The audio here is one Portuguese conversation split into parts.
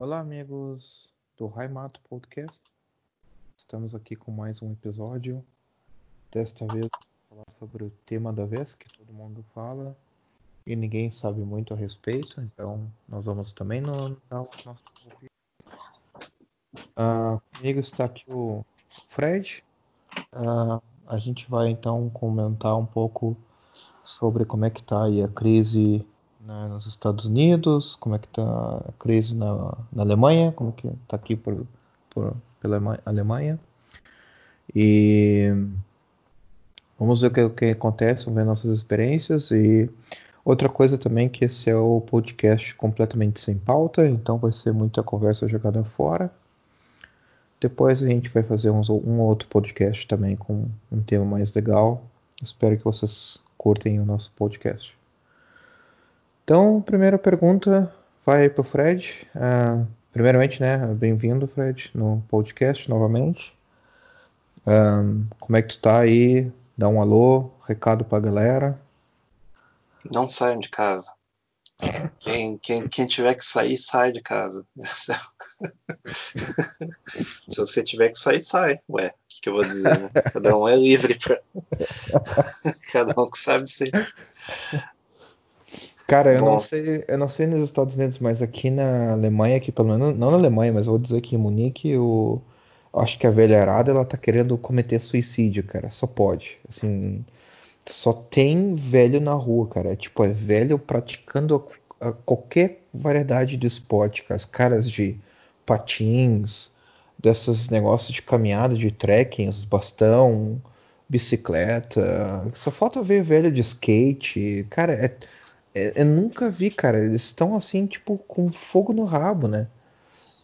Olá, amigos do Raimato Podcast. Estamos aqui com mais um episódio. Desta vez, falar sobre o tema da vez que todo mundo fala e ninguém sabe muito a respeito. Então, nós vamos também no, dar o nosso uh, Comigo está aqui o Fred. Uh, a gente vai então comentar um pouco sobre como é que está aí a crise nos Estados Unidos, como é que está a crise na, na Alemanha, como que está aqui por, por, pela Alemanha. E vamos ver o que, o que acontece, vamos ver nossas experiências e outra coisa também que esse é o podcast completamente sem pauta, então vai ser muita conversa jogada fora. Depois a gente vai fazer uns, um outro podcast também com um tema mais legal. Espero que vocês curtem o nosso podcast. Então, primeira pergunta vai para o Fred. Uh, primeiramente, né, bem-vindo, Fred, no podcast novamente. Um, como é que tu tá aí? Dá um alô, recado para a galera. Não saiam de casa. Quem, quem, quem tiver que sair, sai de casa. Se você tiver que sair, sai. Ué, o que, que eu vou dizer? Né? Cada um é livre para. Cada um que sabe ser. Cara, eu Bom. não sei, eu não sei nos Estados Unidos, mas aqui na Alemanha, aqui pelo menos, não na Alemanha, mas eu vou dizer que em Munique, o, acho que a velharada ela tá querendo cometer suicídio, cara. Só pode. Assim, só tem velho na rua, cara. É, tipo, é velho praticando a, a qualquer variedade de esporte, cara. As caras de patins, desses negócios de caminhada, de trekking, bastão, bicicleta. Só falta ver velho de skate. Cara, é, eu nunca vi, cara. Eles estão assim, tipo, com fogo no rabo, né?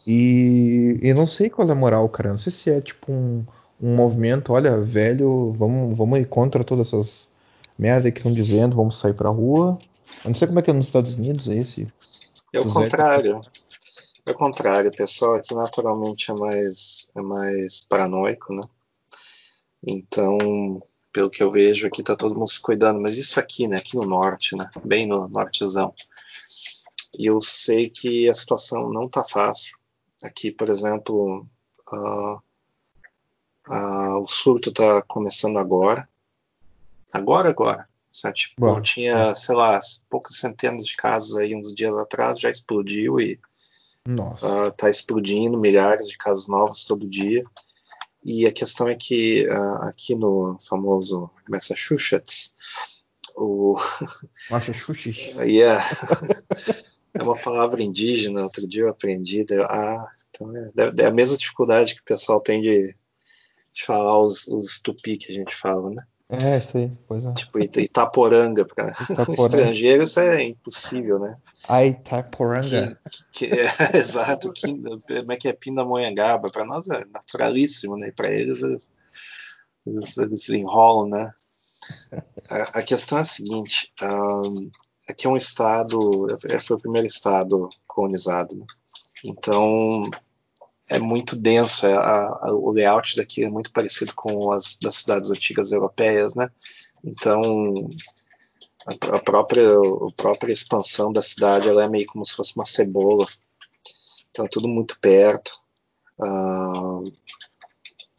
E eu não sei qual é a moral, cara. Não sei se é tipo um, um movimento, olha, velho, vamos, vamos ir contra todas essas merda que estão dizendo, vamos sair pra rua. Eu não sei como é que é nos Estados Unidos é esse. É o contrário. É o contrário, o pessoal aqui naturalmente é mais, é mais paranoico, né? Então, pelo que eu vejo aqui, tá todo mundo se cuidando, mas isso aqui, né, aqui no norte, né, bem no nortezão. E eu sei que a situação não tá fácil. Aqui, por exemplo, uh, uh, o surto tá começando agora. Agora, agora. Certo? Tipo, Bom, tinha, sei lá, poucas centenas de casos aí uns dias atrás, já explodiu e. Uh, tá explodindo, milhares de casos novos todo dia. E a questão é que uh, aqui no famoso Massachusetts, o. Massachusetts? yeah. é uma palavra indígena, outro dia eu aprendi. ah, então é, é, a mesma dificuldade que o pessoal tem de, de falar os, os tupi que a gente fala, né? É, sei, pois é. Tipo, Itaporanga, para um estrangeiro isso é impossível, né? A Itaporanga. Que, que, é, exato, que, como é que é Pindamonhangaba? Para nós é naturalíssimo, né? Para eles, eles, eles, eles enrolam, né? A, a, questão é a seguinte: um, aqui é um estado, é, foi o primeiro estado colonizado, né? Então, é muito denso, é, a, a, o layout daqui é muito parecido com as das cidades antigas europeias, né? Então a, a própria a própria expansão da cidade ela é meio como se fosse uma cebola, então é tudo muito perto. Uh,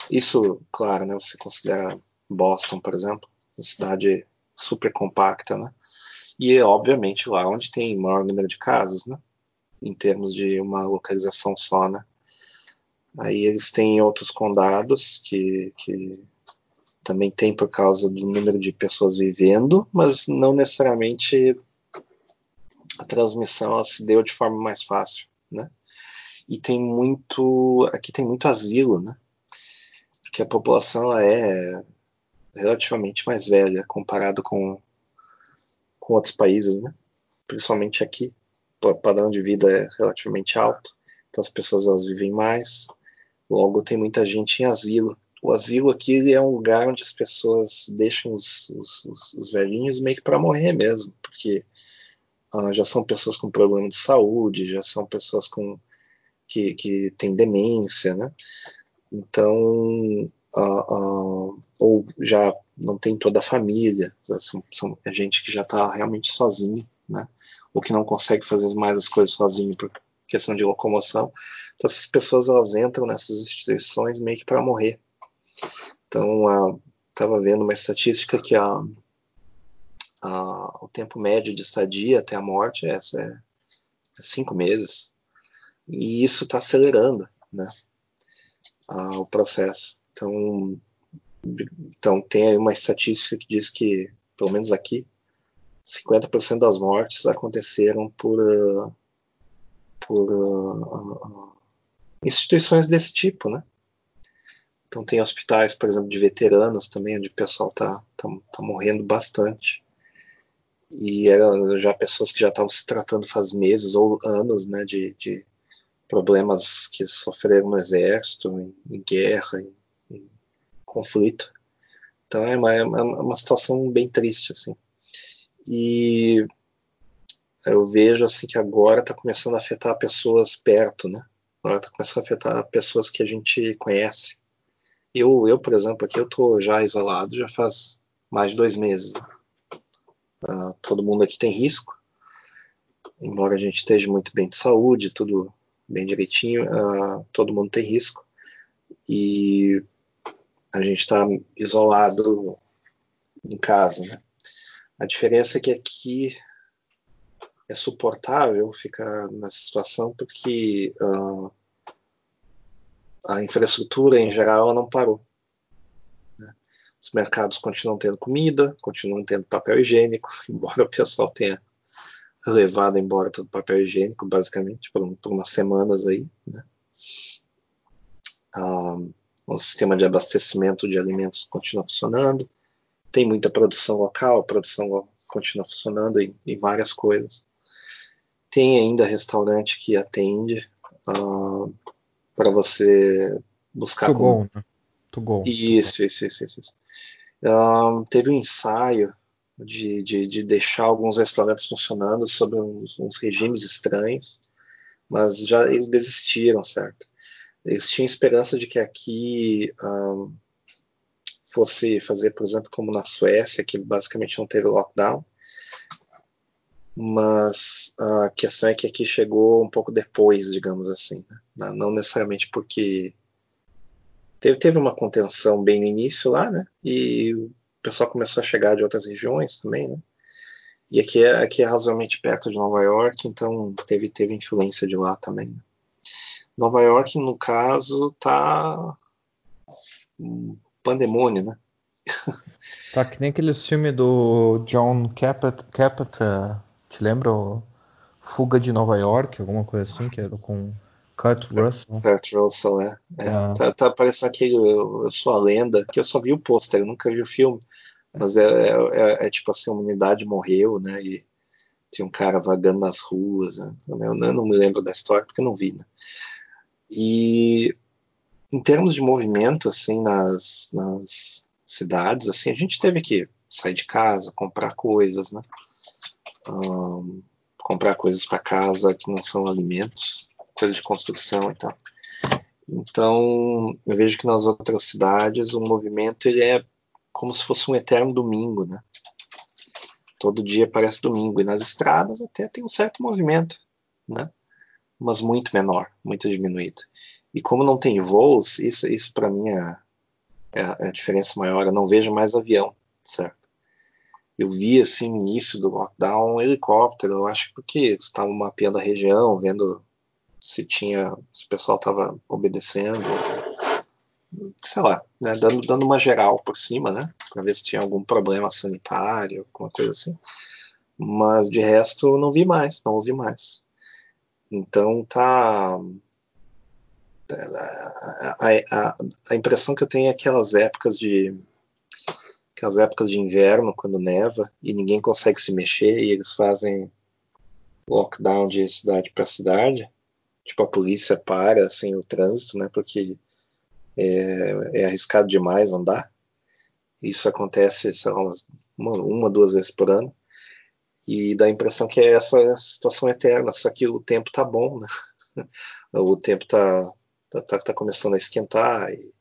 isso, claro, né? Você considera Boston, por exemplo, uma cidade super compacta, né? E obviamente lá onde tem maior número de casas, né? Em termos de uma localização só, né? Aí eles têm outros condados que, que também tem por causa do número de pessoas vivendo, mas não necessariamente a transmissão se deu de forma mais fácil, né? E tem muito, aqui tem muito asilo, né? Porque a população é relativamente mais velha comparado com, com outros países, né? Principalmente aqui, o padrão de vida é relativamente alto, então as pessoas elas vivem mais, Logo, tem muita gente em asilo. O asilo aqui é um lugar onde as pessoas deixam os, os, os velhinhos meio que para morrer mesmo, porque ah, já são pessoas com problema de saúde, já são pessoas com que, que têm demência, né? Então, ah, ah, ou já não tem toda a família, são, são é gente que já está realmente sozinha, né? Ou que não consegue fazer mais as coisas sozinho porque questão de locomoção. Então essas pessoas elas entram nessas instituições meio que para morrer. Então estava vendo uma estatística que a, a, o tempo médio de estadia até a morte é, essa é, é cinco meses e isso está acelerando, né? o processo. Então, então tem aí uma estatística que diz que, pelo menos aqui, 50% das mortes aconteceram por, uh, por uh, instituições desse tipo, né? Então tem hospitais, por exemplo, de veteranos também, onde o pessoal tá, tá, tá morrendo bastante. E eram já pessoas que já estavam se tratando faz meses ou anos, né, de, de problemas que sofreram no exército, em, em guerra, em, em, conflito. Então é uma, é uma situação bem triste, assim. E eu vejo assim que agora está começando a afetar pessoas perto, né? Está começando a afetar pessoas que a gente conhece. Eu, eu por exemplo, aqui eu estou já isolado já faz mais de dois meses. Né? Uh, todo mundo aqui tem risco, embora a gente esteja muito bem de saúde, tudo bem direitinho, uh, todo mundo tem risco. E a gente está isolado em casa, né? A diferença é que aqui é suportável ficar nessa situação porque uh, a infraestrutura em geral não parou. Né? Os mercados continuam tendo comida, continuam tendo papel higiênico, embora o pessoal tenha levado embora todo o papel higiênico, basicamente, por, por umas semanas aí. Né? Uh, o sistema de abastecimento de alimentos continua funcionando, tem muita produção local, a produção continua funcionando em, em várias coisas. Tem ainda restaurante que atende uh, ah, para você buscar. Bom, né? Isso, isso, isso, isso. isso. Uh, teve um ensaio de, de, de, deixar alguns restaurantes funcionando sob uns, uns, regimes estranhos, mas já eles desistiram, certo? Eles tinham esperança de que aqui um, fosse fazer, por exemplo, como na Suécia, que basicamente não teve lockdown, mas a questão é que aqui chegou um pouco depois, digamos assim, né? não necessariamente porque teve, teve uma contenção bem no início lá, né? E o pessoal começou a chegar de outras regiões também, né? E aqui é, aqui é razoavelmente perto de Nova York, então teve, teve influência de lá também. Né? Nova York, no caso, tá um pandemônio, né? Tá que nem aquele filme do John Carpenter, te lembra? O Fuga de Nova York, alguma coisa assim, que era com Kurt Russell. Kurt Russell, é. é. é. Tá, tá parecendo aquele eu, eu Sou a Lenda, que eu só vi o pôster, eu nunca vi o filme. Mas é, é, é, é, tipo assim, a humanidade morreu, né? E tinha um cara vagando nas ruas. Né? Eu, eu, não me lembro da história porque eu não vi, né? E em termos de movimento, assim, nas, nas cidades, assim, a gente teve que sair de casa, comprar coisas, né? Um, comprar coisas para casa que não são alimentos, coisas de construção e tal. Então, eu vejo que nas outras cidades o movimento ele é como se fosse um eterno domingo, né? Todo dia parece domingo e nas estradas até tem um certo movimento, né? Mas muito menor, muito diminuído. E como não tem voos, isso, isso para mim é, é, é, a diferença maior. Eu não vejo mais avião, certo? Eu vi assim no início do lockdown um helicóptero, eu acho porque estavam mapeando a região, vendo se tinha, se o pessoal estava obedecendo, sei lá, né, dando, dando uma geral por cima, né, para ver se tinha algum problema sanitário, alguma coisa assim. Mas de resto não vi mais, não ouvi mais. Então tá a, a, a, impressão que eu tenho é aquelas épocas de aquelas épocas de inverno quando neva e ninguém consegue se mexer e eles fazem lockdown de cidade para cidade tipo a polícia para assim o trânsito né porque é, é arriscado demais andar isso acontece são uma, uma duas vezes por ano e dá a impressão que é essa situação eterna só que o tempo tá bom né o tempo tá tá, tá, tá começando a esquentar e,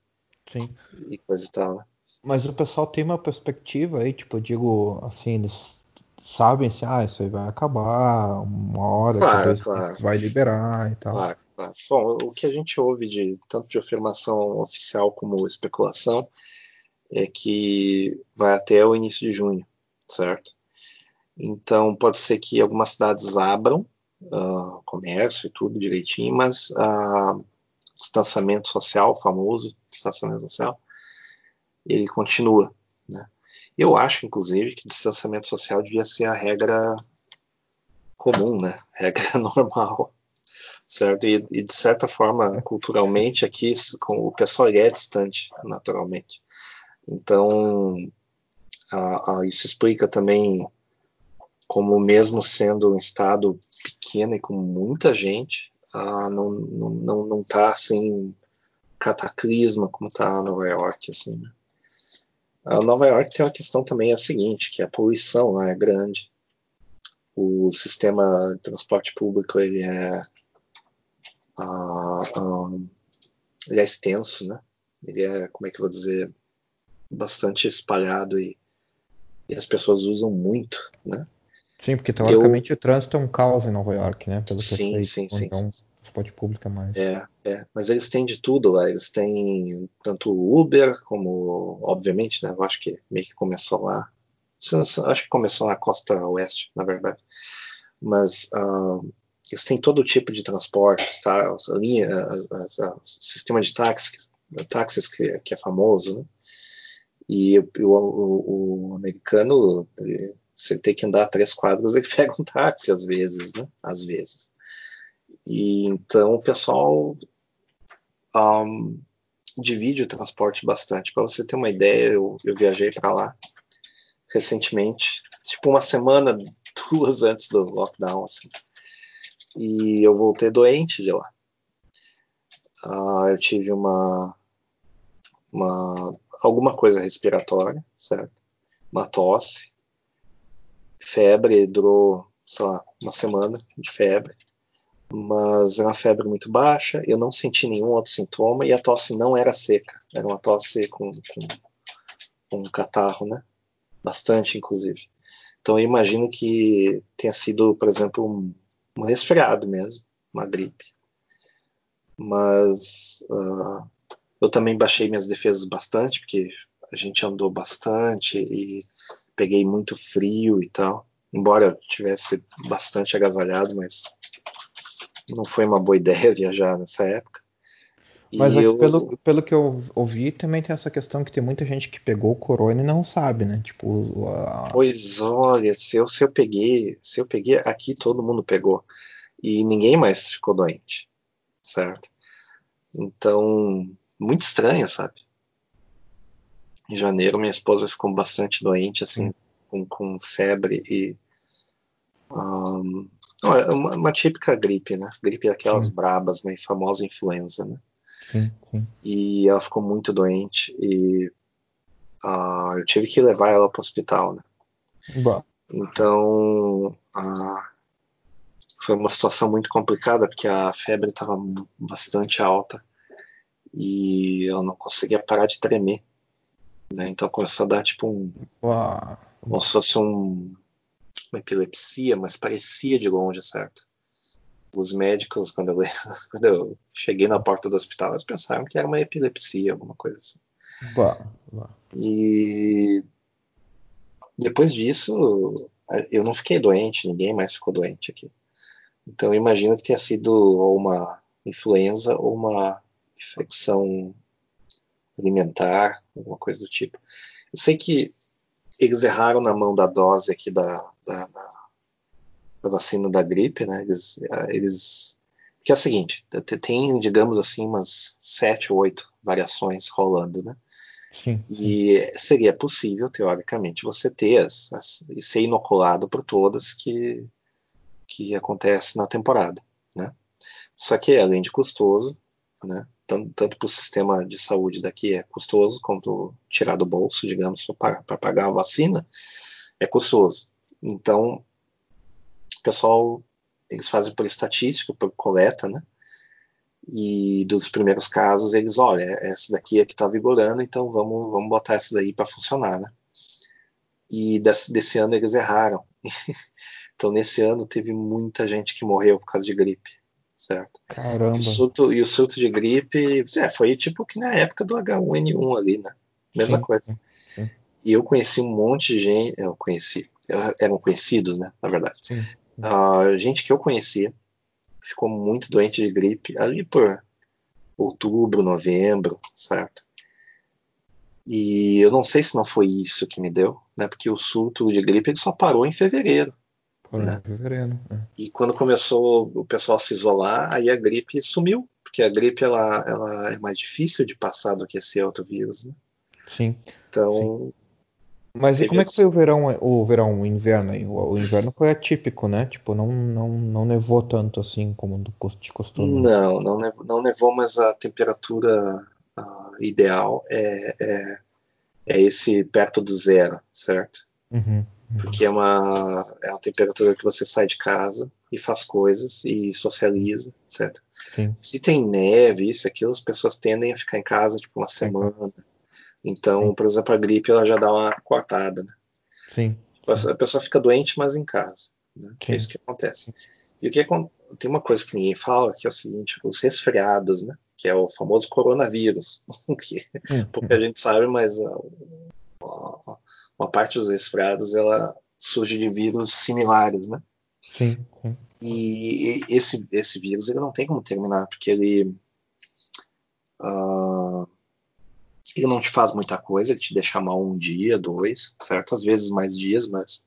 Sim. e coisa e tal, né? Mas o pessoal tem uma perspectiva aí, tipo, eu digo assim, eles sabem se ah, isso aí vai acabar, uma hora, Claro, claro. vai liberar e tal. Claro, claro. Bom, o que a gente ouve de tanto de afirmação oficial como especulação é que vai até o início de junho, certo? Então pode ser que algumas cidades abram uh, comércio e tudo direitinho, mas uh, distanciamento social, famoso distanciamento social, ele continua, né? Eu acho, inclusive, que distanciamento social devia ser a regra comum, né? Regra normal, certo? E, e, de certa forma, culturalmente, aqui com, o pessoal é distante, naturalmente. Então, a, a, isso explica também como mesmo sendo um estado pequeno e com muita gente, a, não, não, não, não tá assim cataclisma como tá Nova York, assim, né? A Nova York tem uma questão também é a seguinte, que a poluição né, é grande. O sistema de transporte público ele é, uh, um, ele é extenso, né? Ele é, como é que eu vou dizer, bastante espalhado e, e as pessoas usam muito, né? Sim, porque teoricamente eu... o trânsito é um caos em Nova York, né? Pelo sim, que eu sei. sim, então, sim. Transporte público é mais. É, é, mas eles têm de tudo lá. Eles têm tanto Uber como, obviamente, né? Eu acho que meio que começou lá. Acho que começou na costa oeste, na verdade. Mas uh, eles têm todo tipo de transporte, tá? A linha, a, sistema de táxis, táxis que, que é famoso, né? E o, o, o americano, ele, se ele tem que andar três quadras, ele pega um táxi às vezes, né? Às vezes. E então o pessoal um, divide o transporte bastante. Para você ter uma ideia, eu, eu viajei para lá recentemente, tipo uma semana, duas antes do lockdown, assim, e eu voltei doente de lá. Uh, eu tive uma, uma alguma coisa respiratória, certo? Uma tosse, febre, durou, sei lá, uma semana de febre mas era uma febre muito baixa, eu não senti nenhum outro sintoma e a tosse não era seca, era uma tosse com, com, com catarro, né? Bastante, inclusive. Então eu imagino que tenha sido, por exemplo, um, um resfriado mesmo, uma gripe. Mas uh, eu também baixei minhas defesas bastante, porque a gente andou bastante e peguei muito frio e tal. Embora tivesse bastante agasalhado, mas não foi uma boa ideia viajar nessa época. Mas eu... pelo, pelo que eu ouvi, também tem essa questão que tem muita gente que pegou o corona e não sabe, né? Tipo, a... Pois olha, se eu, se eu peguei, se eu peguei, aqui todo mundo pegou. E ninguém mais ficou doente, certo? Então, muito estranho, sabe? Em janeiro, minha esposa ficou bastante doente, assim, com, com febre e um, não, é uma, uma, típica gripe, né? Gripe daquelas sim. brabas, né? Famosa influenza, né? Sim, sim. E ela ficou muito doente e uh, eu tive que levar ela para o hospital, né? Bah. Então, uh, foi uma situação muito complicada porque a febre estava bastante alta e eu não conseguia parar de tremer. Né? Então começou a dar tipo um. Uau. Como se fosse um uma epilepsia, mas parecia de longe, certo? Os médicos, quando eu, quando eu cheguei na porta do hospital, eles pensaram que era uma epilepsia, alguma coisa assim. Bah, bah. E depois disso, eu não fiquei doente, ninguém mais ficou doente aqui. Então eu imagino que tenha sido uma influenza ou uma infecção alimentar, alguma coisa do tipo. Eu sei que eles erraram na mão da dose aqui da, da, da vacina da gripe, né? Eles, eles que é o seguinte, tem, digamos assim, umas sete ou oito variações rolando, né? Sim, sim. E seria possível, teoricamente, você ter as, as, e ser inoculado por todas que, que acontece na temporada, né? Só que além de custoso, né? Tanto, tanto para o sistema de saúde daqui é custoso, quanto tirar do bolso, digamos, para pagar a vacina, é custoso. Então, o pessoal, eles fazem por estatística, por coleta, né? E dos primeiros casos, eles, olha, essa daqui é que está vigorando, então vamos, vamos botar essa daí para funcionar, né? E desse, desse ano eles erraram. então nesse ano teve muita gente que morreu por causa de gripe, certo? Caramba. E o surto, e o surto de gripe, é, foi tipo que na época do H1N1 ali, né? Mesma Sim, coisa. sim. E eu conheci um monte de gente, eu conheci, eram conhecidos, né? Na verdade. Uh, gente que eu conhecia ficou muito doente de gripe ali por outubro, novembro, certo? E eu não sei se não foi isso que me deu, né? Porque o surto de gripe ele só parou em fevereiro. Né? em fevereiro. é. E quando começou o pessoal a se isolar, aí a gripe sumiu, porque a gripe ela, ela é mais difícil de passar do que esse outro vírus, né? Sim. Então, Mas e como é que foi o verão, o verão, o inverno aí? O, inverno foi atípico, né? Tipo, não, não, não nevou tanto assim como de costume. não, não nevou, não nevou, mas a temperatura ah, ideal é, é, é esse perto do zero, certo? Uhum. Porque é uma, é uma temperatura que você sai de casa e faz coisas e socializa, certo? Sim, Se tem neve, isso, aquilo, as pessoas tendem a ficar em casa tipo uma semana. Então, Sim. por exemplo, a gripe ela já dá uma cortada, né? sim, A pessoa fica doente, mas em casa. Né? É isso que acontece. E o que tem uma coisa que ninguém fala, que é o seguinte, os resfriados, né? Que é o famoso coronavírus, que Hum, pouca gente sabe, mas ah, uma parte dos resfriados ela surge de vírus similares, né? sim, sim. E esse, esse vírus ele não tem como terminar, porque ele, ah, ele não te faz muita coisa, ele te deixa mal um dia, dois, certo? Às vezes mais dias, mas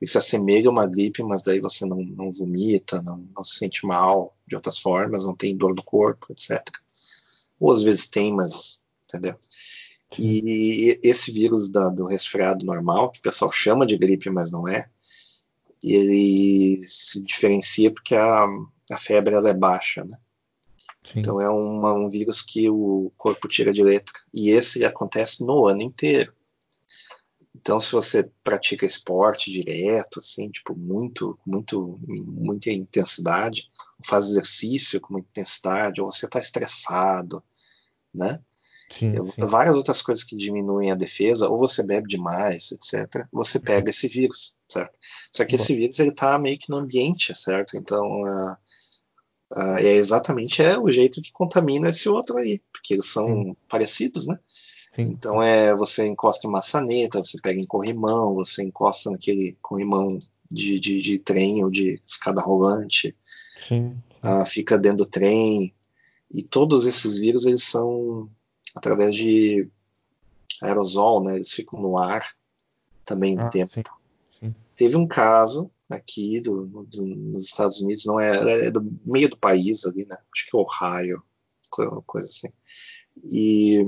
ele se assemelha a uma gripe, mas daí você não, não vomita, não, não se sente mal de outras formas, não tem dor no corpo, etc. Ou às vezes tem, mas entendeu? E esse vírus da- do resfriado normal, que o pessoal chama de gripe, mas não é, ele se diferencia porque a, a febre ela é baixa, né? Sim. Então é uma- um vírus que o corpo tira de letra. E esse acontece no ano inteiro. Então, se você pratica esporte direto, assim, tipo, muito, muito, muita intensidade, faz exercício com muita intensidade, ou você está estressado, né? Sim, sim. várias outras coisas que diminuem a defesa, ou você bebe demais, etc. Você pega esse vírus, certo? Só que esse vírus ele tá meio que no ambiente, certo? Então ah, ah, é exatamente é o jeito que contamina esse outro aí, porque eles são parecidos, né? sim. Então é você encosta em maçaneta, você pega em corrimão, você encosta naquele corrimão de, de, de trem ou de escada rolante, Sim, ah, fica dentro do trem. E todos esses vírus eles são através de aerosol, né? Eles ficam no ar também um Ah, tempo. sim, sim. Teve um caso aqui do, do- nos Estados Unidos, não é, é do meio do país ali, né? Acho que é Ohio, co- coisa assim. E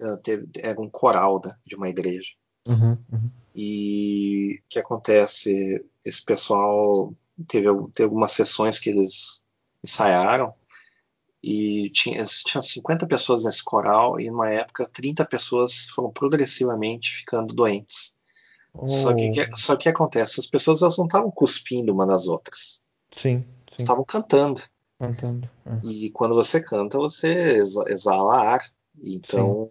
eh, teve, era um coral né, de uma igreja. Uhum, uhum. E o que acontece? Esse pessoal teve, teve algumas sessões que eles ensaiaram e tinha, tinha 50 pessoas nesse coral e numa época 30 pessoas foram progressivamente ficando doentes. Só que Oh, só que acontece? As pessoas elas não estavam cuspindo uma nas outras, sim, sim. estavam cantando. Cantando. é. E quando você canta, você exa- exala ar. Então,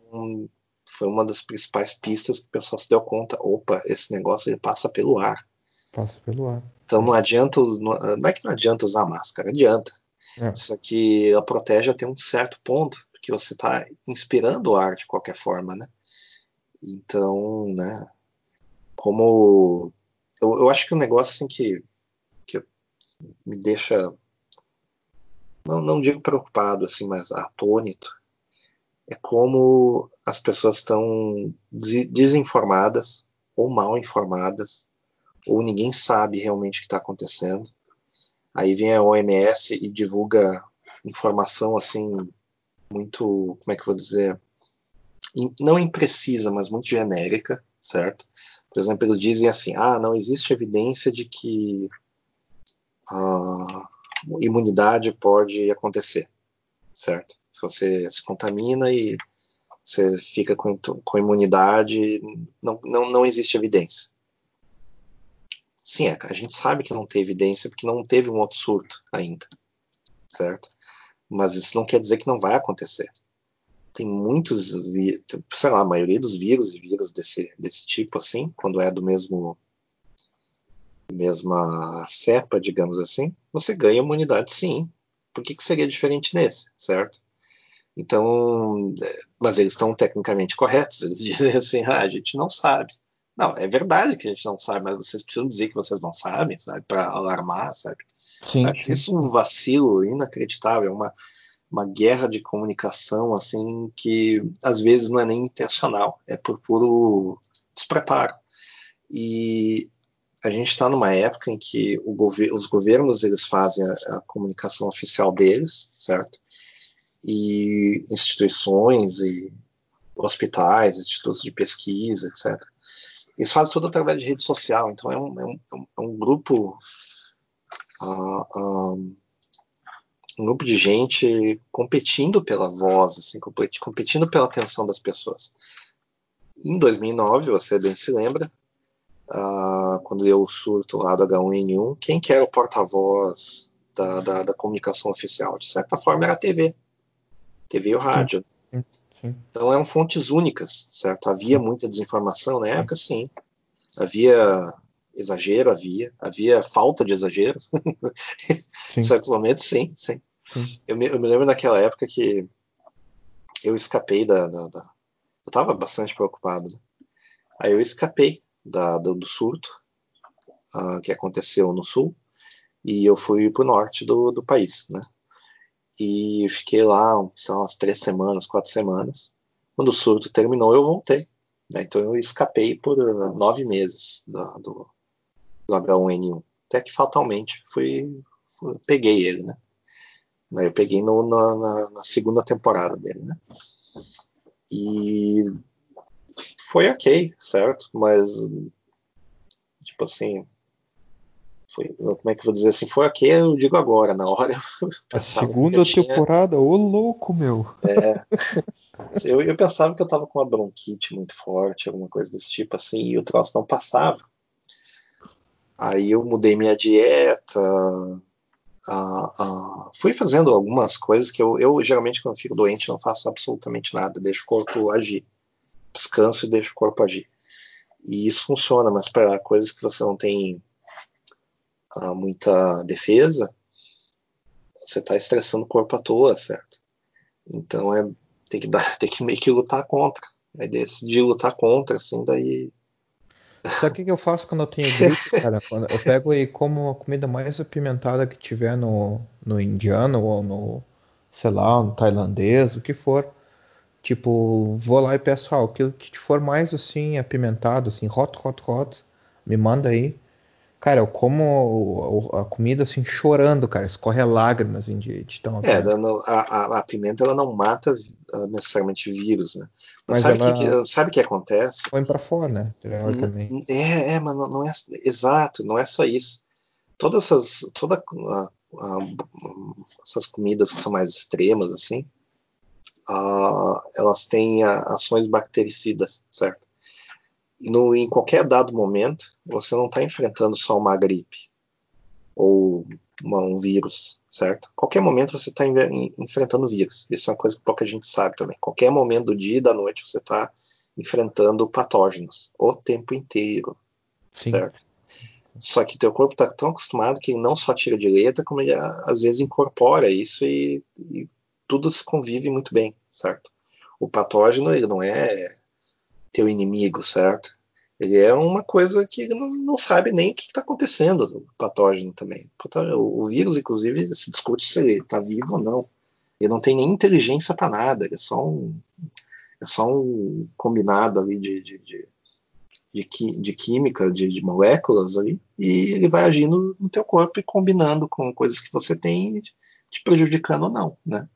foi uma das principais pistas que o pessoal se deu conta. Opa, esse negócio ele passa pelo ar. Passa pelo ar. Então não adianta, us- não é que não adianta usar máscara, adianta. É. Só que ela protege até um certo ponto, porque você está inspirando o ar de qualquer forma, né? Então, né? Como eu, eu acho que um negócio assim que, que me deixa não, não digo preocupado assim, mas atônito é como as pessoas estão des- desinformadas ou mal informadas ou ninguém sabe realmente o que está acontecendo. Aí vem a OMS e divulga informação assim muito, como é que eu vou dizer, não imprecisa, mas muito genérica, certo? Por exemplo, eles dizem assim: ah, não existe evidência de que a imunidade pode acontecer, certo? Você se contamina e você fica com, com imunidade, não, não, não existe evidência. Sim, é, a gente sabe que não tem evidência porque não teve um outro surto ainda, certo? Mas isso não quer dizer que não vai acontecer. tem muitos, sei lá, a maioria dos vírus e vírus desse, desse tipo, assim, quando é do mesmo mesma cepa, digamos assim, você ganha imunidade sim. Por que, que seria diferente nesse, certo? Então, é, mas eles estão tecnicamente corretos, eles dizem assim, ah, a gente não sabe. Não, é verdade que a gente não sabe, mas vocês precisam dizer que vocês não sabem, sabe, para alarmar, sabe? Sim, Acho sim. isso um vacilo inacreditável, uma, uma guerra de comunicação, assim, que às vezes não é nem intencional, é por puro despreparo. E a gente está numa época em que gover os governos eles fazem a, a, comunicação oficial deles, certo? E instituições e hospitais, institutos de pesquisa, etc. Eles fazem tudo através de rede social, então é um, é um, é um grupo uh, um, grupo de gente competindo pela voz, assim, competindo pela atenção das pessoas. Em 2009, você bem se lembra, uh, quando deu o surto lá do H1N1, quem que era o porta-voz da, da, da, comunicação oficial? De certa forma era a TV. TV e o rádio. Sim. Então eram fontes únicas, certo? Havia muita desinformação na época, sim. Havia exagero, havia. Havia falta de exagero. em certos momentos, sim, sim. sim. Eu, me, eu, me, lembro naquela época que eu escapei da. da, da eu estava bastante preocupado. Né? Aí eu escapei da, do, do surto uh, que aconteceu no sul e eu fui para o norte do, do país, né? E fiquei lá, são umas três semanas, quatro semanas. Quando o surto terminou, eu voltei. Né? Então eu escapei por uh, nove meses da, do, do H1N1. Até que fatalmente fui, fui peguei ele, né? Eu peguei no, na, na, na, segunda temporada dele, né? E foi ok, certo? Mas, tipo assim, foi, como é que eu vou dizer assim? Foi ok, eu digo agora, na hora. A segunda temporada, ô louco, meu! É. Eu, eu pensava que eu tava com uma bronquite muito forte, alguma coisa desse tipo assim, e o troço não passava. Aí eu mudei minha dieta, fui fazendo algumas coisas que eu, eu, geralmente quando fico doente não faço absolutamente nada, deixo o corpo agir descanso e deixa o corpo agir. E isso funciona, mas para coisas que você não tem ah, muita defesa, você está estressando o corpo à toa, certo? Então é tem que dar, tem que meio que lutar contra. Aí decidir lutar contra, assim, daí. Sabe o que, que eu faço quando eu tenho gripe, cara? Quando eu pego e como a comida mais apimentada que tiver no, no indiano ou no, sei lá, no tailandês, o que for. Tipo, vou lá e peço, ah, o que for mais assim, apimentado, assim, hot, hot, hot, me manda aí. Cara, eu como a comida assim, chorando, cara, escorre lágrimas assim, de, de tão É, a, a, a, pimenta ela não mata uh, necessariamente vírus, né? Mas, mas sabe o que, sabe que acontece? Põe pra fora, né? Teoricamente. É, é, mas não, não é exato, não é só isso. Todas essas, toda, uh, essas comidas que são mais extremas, assim, uh, elas têm ações bactericidas, certo? No, em qualquer dado momento, você não está enfrentando só uma gripe ou uma, um vírus, certo? Qualquer momento você está enfrentando vírus. Isso é uma coisa que pouca gente sabe também. Qualquer momento do dia e da noite você está enfrentando patógenos o tempo inteiro, Sim. certo? Só que teu corpo está tão acostumado que ele não só tira de letra, como ele às vezes incorpora isso e, e tudo se convive muito bem, certo? O patógeno, ele não é teu inimigo, certo? Ele é uma coisa que não, não sabe nem o que está acontecendo, o patógeno também. O vírus, inclusive, se discute se ele está vivo ou não. Ele não tem nem inteligência para nada, ele é só um, é só um combinado ali de, de, de, de, de química, de, de, moléculas ali, e ele vai agindo no teu corpo e combinando com coisas que você tem, te prejudicando ou não, né?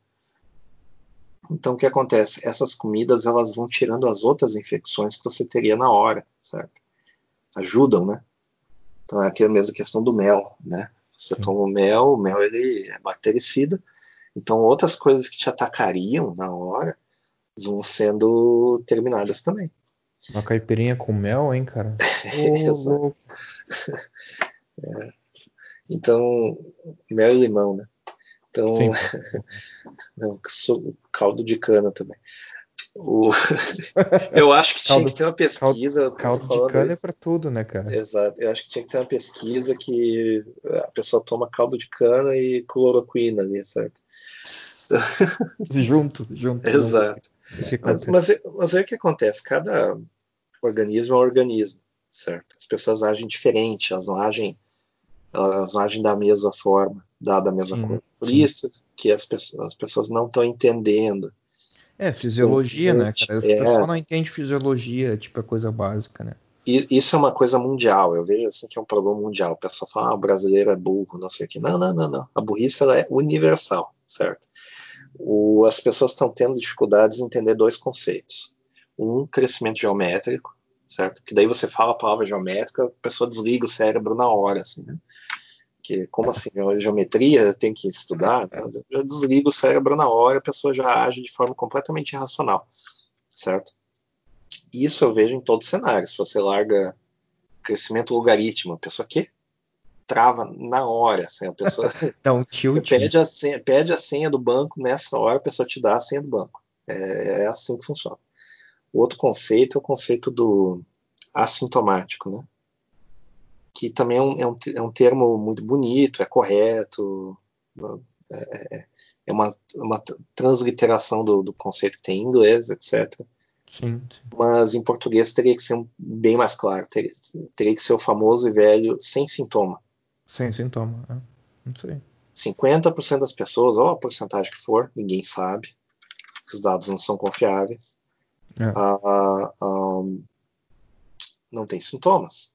Então, o que acontece? Essas comidas elas vão tirando as outras infecções que você teria na hora, certo? Ajudam, né? Então, é aquela mesma questão do mel, né? Você Sim. toma o mel, o mel ele é bactericida, então outras coisas que te atacariam na hora vão sendo terminadas também. Uma caipirinha com mel, hein, cara? Exato. é. Então, mel e limão, né? Então, não, caldo de cana também. O... eu acho que tinha caldo, que ter uma pesquisa. Caldo, caldo de cana é isso. é para tudo, né, cara? Exato. Eu acho que tinha que ter uma pesquisa que a pessoa toma caldo de cana e cloroquina ali, certo? junto, junto. Exato. Mas, mas, mas aí o que acontece? Cada organismo é um organismo, certo? As pessoas agem diferente, elas não agem, elas não agem da mesma forma, dada a mesma sim, coisa. Por sim. isso que as pessoas, as pessoas não estão entendendo. É, fisiologia, né, cara? O é, pessoal não entende fisiologia, tipo, é coisa básica, né? Isso é uma coisa mundial, eu vejo assim que é um problema mundial. O pessoal fala, ah, o brasileiro é burro, não sei o que. Não, não, não, não. A burrice ela é universal, certo? O, as pessoas estão tendo dificuldades em entender dois conceitos. Um, crescimento geométrico, certo? Que daí você fala a palavra geométrica, a pessoa desliga o cérebro na hora, assim, né? Que, como assim, geometria tem que estudar? Já desliga o cérebro na hora, a pessoa já age de forma completamente irracional, certo? Isso eu vejo em todos os cenários. Se você larga crescimento logaritmo, a pessoa que trava na hora, assim, a pessoa Dá um tilt. Pede a, senha, pede a senha do banco, nessa hora a pessoa te dá a senha do banco. É, é assim que funciona. O outro conceito é o conceito do assintomático, né? Que também é um, é um, é um termo muito bonito, é correto, é, é, é uma, uma transliteração do, do conceito que tem em inglês, etc. Sim, sim. Mas em português teria que ser um, bem mais claro. Teria, teria, que ser o famoso e velho sem sintoma. Sem sintoma, é. não sei. 50% das pessoas, ou a porcentagem que for, ninguém sabe, os dados não são confiáveis, é. uh, um, não tem sintomas.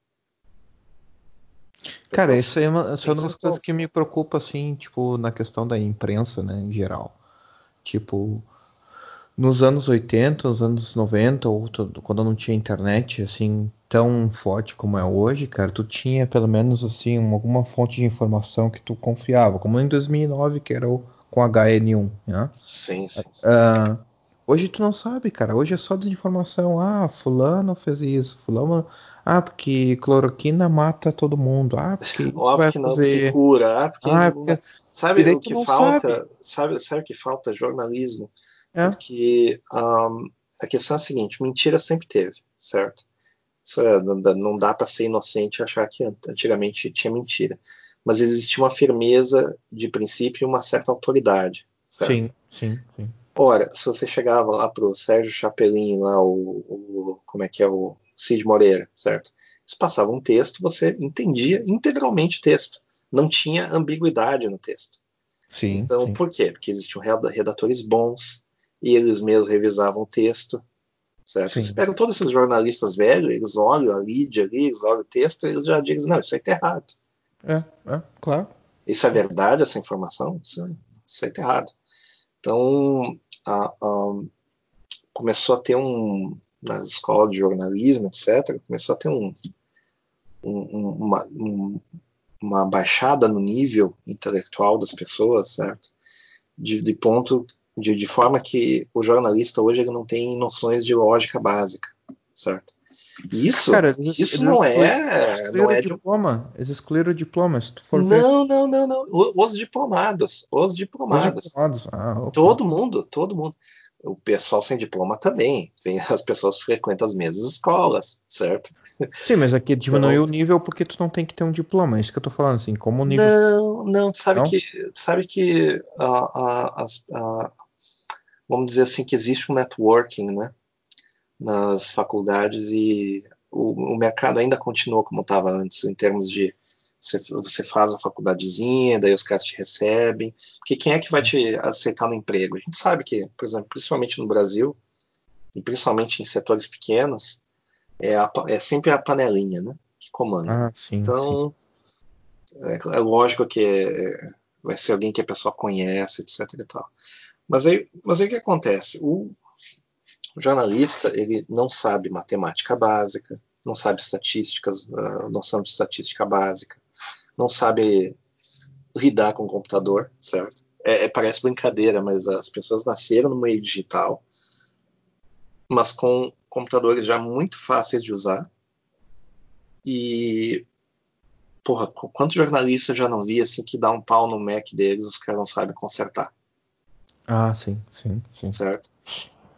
Cara, isso é uma, isso é uma das coisas que me preocupa, assim, tipo, na questão da imprensa, né, em geral. Tipo, nos anos 80, nos anos 90, ou quando não tinha internet assim tão forte como é hoje, cara, tu tinha pelo menos assim alguma fonte de informação que tu confiava, como em 2009 que era o com HN1, né? Sim, sim. sim. Uh, hoje tu não sabe, cara. Hoje é só desinformação. Ah, fulano fez isso, fulano ah, porque cloroquina mata todo mundo. Ah, porque isso Óbvio vai que não, fazer... porque cura. Ah, porque, ah, porque... sabe o que falta? Sabe. sabe. Sabe o que falta? Jornalismo. É. Porque um, a questão é a seguinte: mentira sempre teve, certo? É, não dá para ser inocente e achar que antigamente tinha mentira. Mas existia uma firmeza de princípio e uma certa autoridade. Certo? Sim, sim, sim. Ora, se você chegava lá pro Sérgio Chapelin, lá o, o, como é que é o Cid Moreira, certo? Eles passavam um texto, você entendia integralmente o texto. Não tinha ambiguidade no texto. Sim. Então, sim. por quê? Porque existiam redatores bons, e eles mesmos revisavam o texto. Certo? Sim. Você pega todos esses jornalistas velhos, eles olham a Lídia ali, eles olham o texto, e eles já dizem, não, isso aí tá errado. É, é, claro. Isso é verdade, essa informação? Isso, isso aí tá errado. Então, a, a, começou a ter um, nas escolas de jornalismo, etc., começou a ter um, um, uma, um, uma baixada no nível intelectual das pessoas, certo? De, de ponto de, de forma que o jornalista hoje ele não tem noções de lógica básica, certo? Isso, Cara, eles, isso eles não é, não é diploma. Eles excluíram o diploma, se tu for Não, ver. não, não, não. Os diplomados, os diplomados. Os diplomados. Ah, todo mundo, todo mundo. O pessoal sem diploma também. Tem, as pessoas frequentam as mesmas escolas, certo? Sim, mas aqui diminuiu então, o nível porque tu não tem que ter um diploma. É isso que eu tô falando, assim, como o nível. Não, não, sabe não? que sabe que a, a, a, vamos dizer assim, que existe um networking né, nas faculdades e o, o mercado ainda continua como estava antes, em termos de você, você, faz a faculdadezinha, daí os caras te recebem. Porque quem é que vai te aceitar no emprego? A gente sabe que, por exemplo, principalmente no Brasil, e principalmente em setores pequenos, é, a, é sempre a panelinha né, que comanda. Ah, sim, então, sim. É, é, lógico que é, vai ser alguém que a pessoa conhece, etc. E tal. Mas aí, mas aí o que acontece? O, o jornalista ele não sabe matemática básica, não sabe estatísticas, uh, noção de estatística básica, não sabe lidar com o computador, certo? É, é, parece brincadeira, mas as pessoas nasceram no meio digital, mas com computadores já muito fáceis de usar e porra, quantos jornalistas já não vi assim que dá um pau no Mac deles, os caras não sabem consertar. Ah, sim, sim, sim. Certo?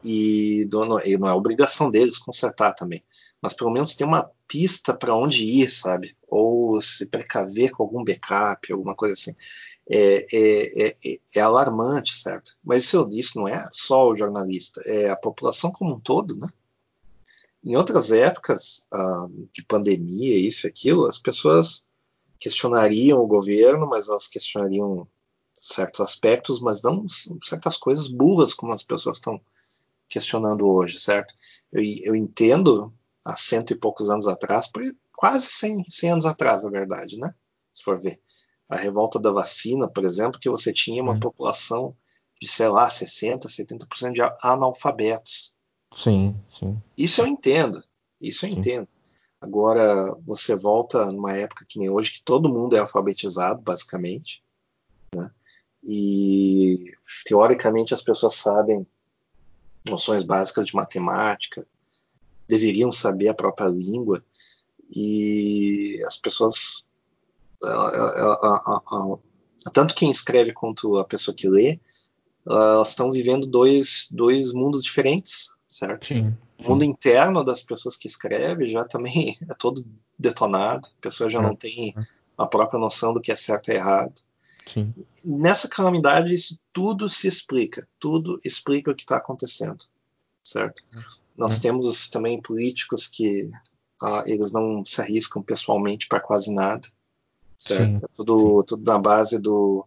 E não, e não é obrigação deles consertar também. Mas pelo menos tem uma pista para onde ir, sabe? Ou se precaver com algum backup, alguma coisa assim. É, é, é, é alarmante, certo? Mas isso, isso não é só o jornalista, é a população como um todo, né? Em outras épocas ah, de pandemia, isso e aquilo, as pessoas questionariam o governo, mas elas questionariam certos aspectos, mas não certas coisas burras como as pessoas estão questionando hoje, certo? Eu, eu entendo há cento e poucos anos atrás, quase 100, 100 anos atrás, na verdade, né? Se for ver. A revolta da vacina, por exemplo, que você tinha uma hum. população de, sei lá, 60%, 70% de analfabetos. Sim, sim. Isso eu entendo. Isso eu sim. entendo. Agora, você volta numa época que nem hoje, que todo mundo é alfabetizado, basicamente. Né? E, teoricamente, as pessoas sabem noções básicas de matemática, deveriam saber a própria língua, e as pessoas. tanto quem escreve quanto a pessoa que lê, elas estão vivendo dois, dois mundos diferentes certo? Sim, sim. O mundo interno das pessoas que escrevem já também é todo detonado, a pessoa já é. não tem a própria noção do que é certo e errado. Sim. Nessa calamidade, isso tudo se explica, tudo explica o que está acontecendo, certo? Nós temos também políticos que ah, eles não se arriscam pessoalmente para quase nada, certo? É tudo, tudo na base do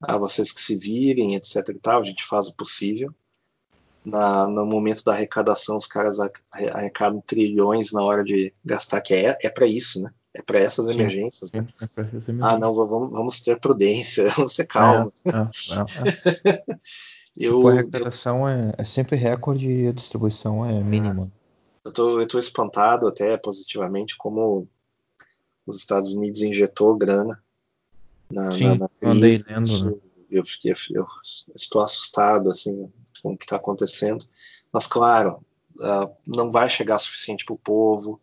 ah, vocês que se virem, etc e tal, a gente faz o possível na, no momento da arrecadação, os caras arrecadam trilhões na hora de gastar, que é, é para isso, né? É para essas sim, emergências. Né? É emergências. Ah, não, vamos, vamos ter prudência, vamos ter calma. É, é, é, eu, tipo, a arrecadação eu, é, sempre recorde e a distribuição é mínima. Eu tô, eu tô espantado até positivamente como os Estados Unidos injetou grana na, Sim, na, na. Andei lendo, né? Eu, fiquei, eu estou assustado assim com o que está acontecendo. Mas, claro, uh, não vai chegar suficiente para o povo.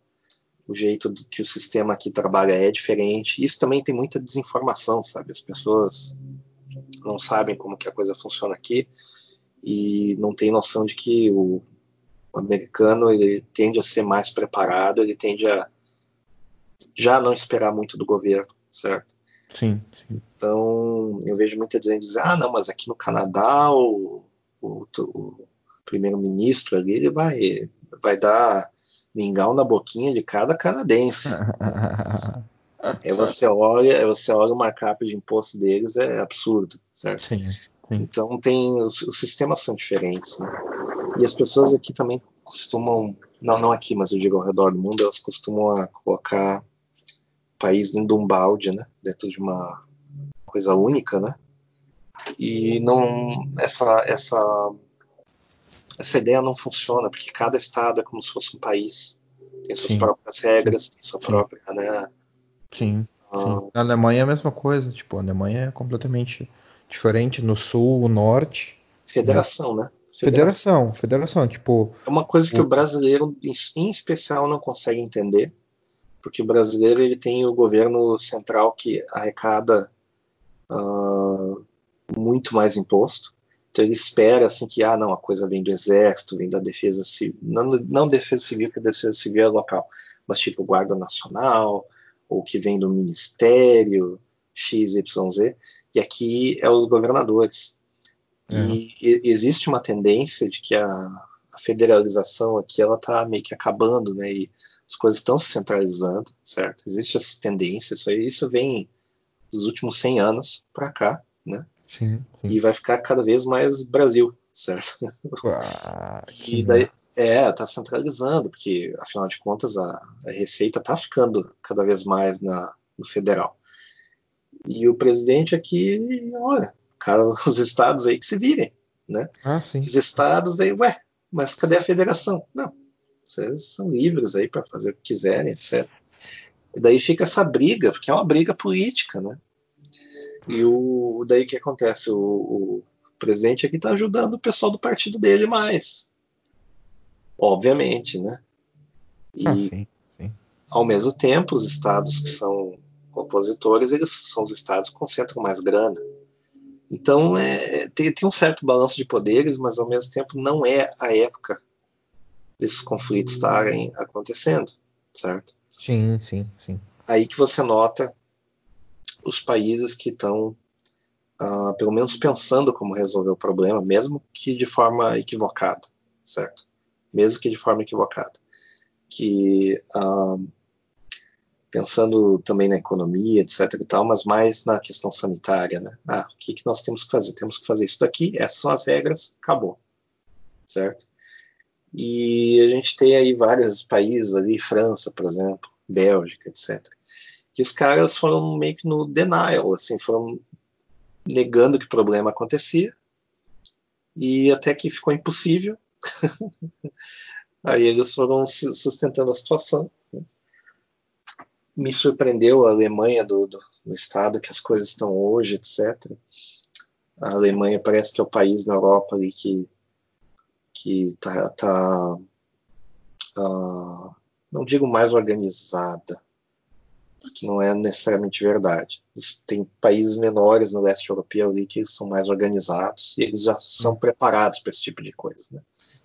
O jeito que o sistema aqui trabalha é diferente. Isso também tem muita desinformação, sabe? As pessoas não sabem como que a coisa funciona aqui e não tem noção de que o, americano ele tende a ser mais preparado, ele tende a já não esperar muito do governo, certo? Sim, sim. Então, eu vejo muita gente dizer, ah, não, mas aqui no Canadá o, o, o primeiro-ministro ali, ele vai, vai dar mingau na boquinha de cada canadense. aí você olha, você olha o markup de imposto deles, é absurdo, certo? Sim, sim. Então tem os, os, sistemas são diferentes, né? E as pessoas aqui também costumam, não, não aqui, mas eu digo ao redor do mundo, elas costumam colocar o país dentro de um balde, né? Dentro de uma coisa única, né? e não essa essa essa ideia não funciona porque cada estado é como se fosse um país tem suas sim. próprias regras tem sua sim. própria né sim, ah, na Alemanha é a mesma coisa tipo a Alemanha é completamente diferente no sul o norte federação né, né? Federação. federação, federação, tipo. É uma coisa que o, o brasileiro, em especial, não consegue entender, porque o brasileiro ele tem o governo central que arrecada uh, muito mais imposto. Então ele espera assim que ah não a coisa vem do exército, vem da defesa civil, não, não defesa civil que a defesa civil é local, mas tipo guarda nacional ou que vem do ministério XYZ e aqui é os governadores. É. E, e, existe uma tendência de que a, a federalização aqui ela está meio que acabando, né? E as coisas estão se centralizando, certo? Existe essa tendência, isso, aí, isso vem dos últimos 100 anos para cá, né? Sim, sim. E vai ficar cada vez mais Brasil, certo? Ah, e daí, é, tá centralizando, porque afinal de contas a, a receita tá ficando cada vez mais na, no federal. E o presidente aqui, olha, cara, os estados aí que se virem, né? Ah, sim. Os estados aí, ué, mas cadê a federação? Não, vocês são livres aí para fazer o que quiserem, etc. E daí fica essa briga, porque é uma briga política, né? E o daí que acontece? O, o presidente aqui está ajudando o pessoal do partido dele mais. Obviamente, né? E ah, sim, sim. ao mesmo tempo, os estados que são opositores, eles são os estados que concentram mais grana. Então é, tem, tem um certo balanço de poderes, mas ao mesmo tempo não é a época desses conflitos estarem acontecendo, certo? Sim, sim, sim. Aí que você nota os países que estão, uh, pelo menos pensando como resolver o problema, mesmo que de forma equivocada, certo? Mesmo que de forma equivocada. Que uh, pensando também na economia, etc e tal, mas mais na questão sanitária, né? Ah, o que, que nós temos que fazer? Temos que fazer isso daqui, essas são as regras, acabou, certo? E a gente tem aí vários países ali, França, por exemplo, Bélgica, etc, que os caras foram meio que no denial, assim, foram negando que o problema acontecia e até que ficou impossível. aí eles foram sustentando a situação. Né? me surpreendeu a Alemanha do, do, do, estado que as coisas estão hoje, etc. A Alemanha parece que é o país na Europa ali que que tá, tá uh, não digo mais organizada, porque não é necessariamente verdade. Tem países menores no leste europeu ali que são mais organizados e eles já são preparados para esse tipo de coisa. Né?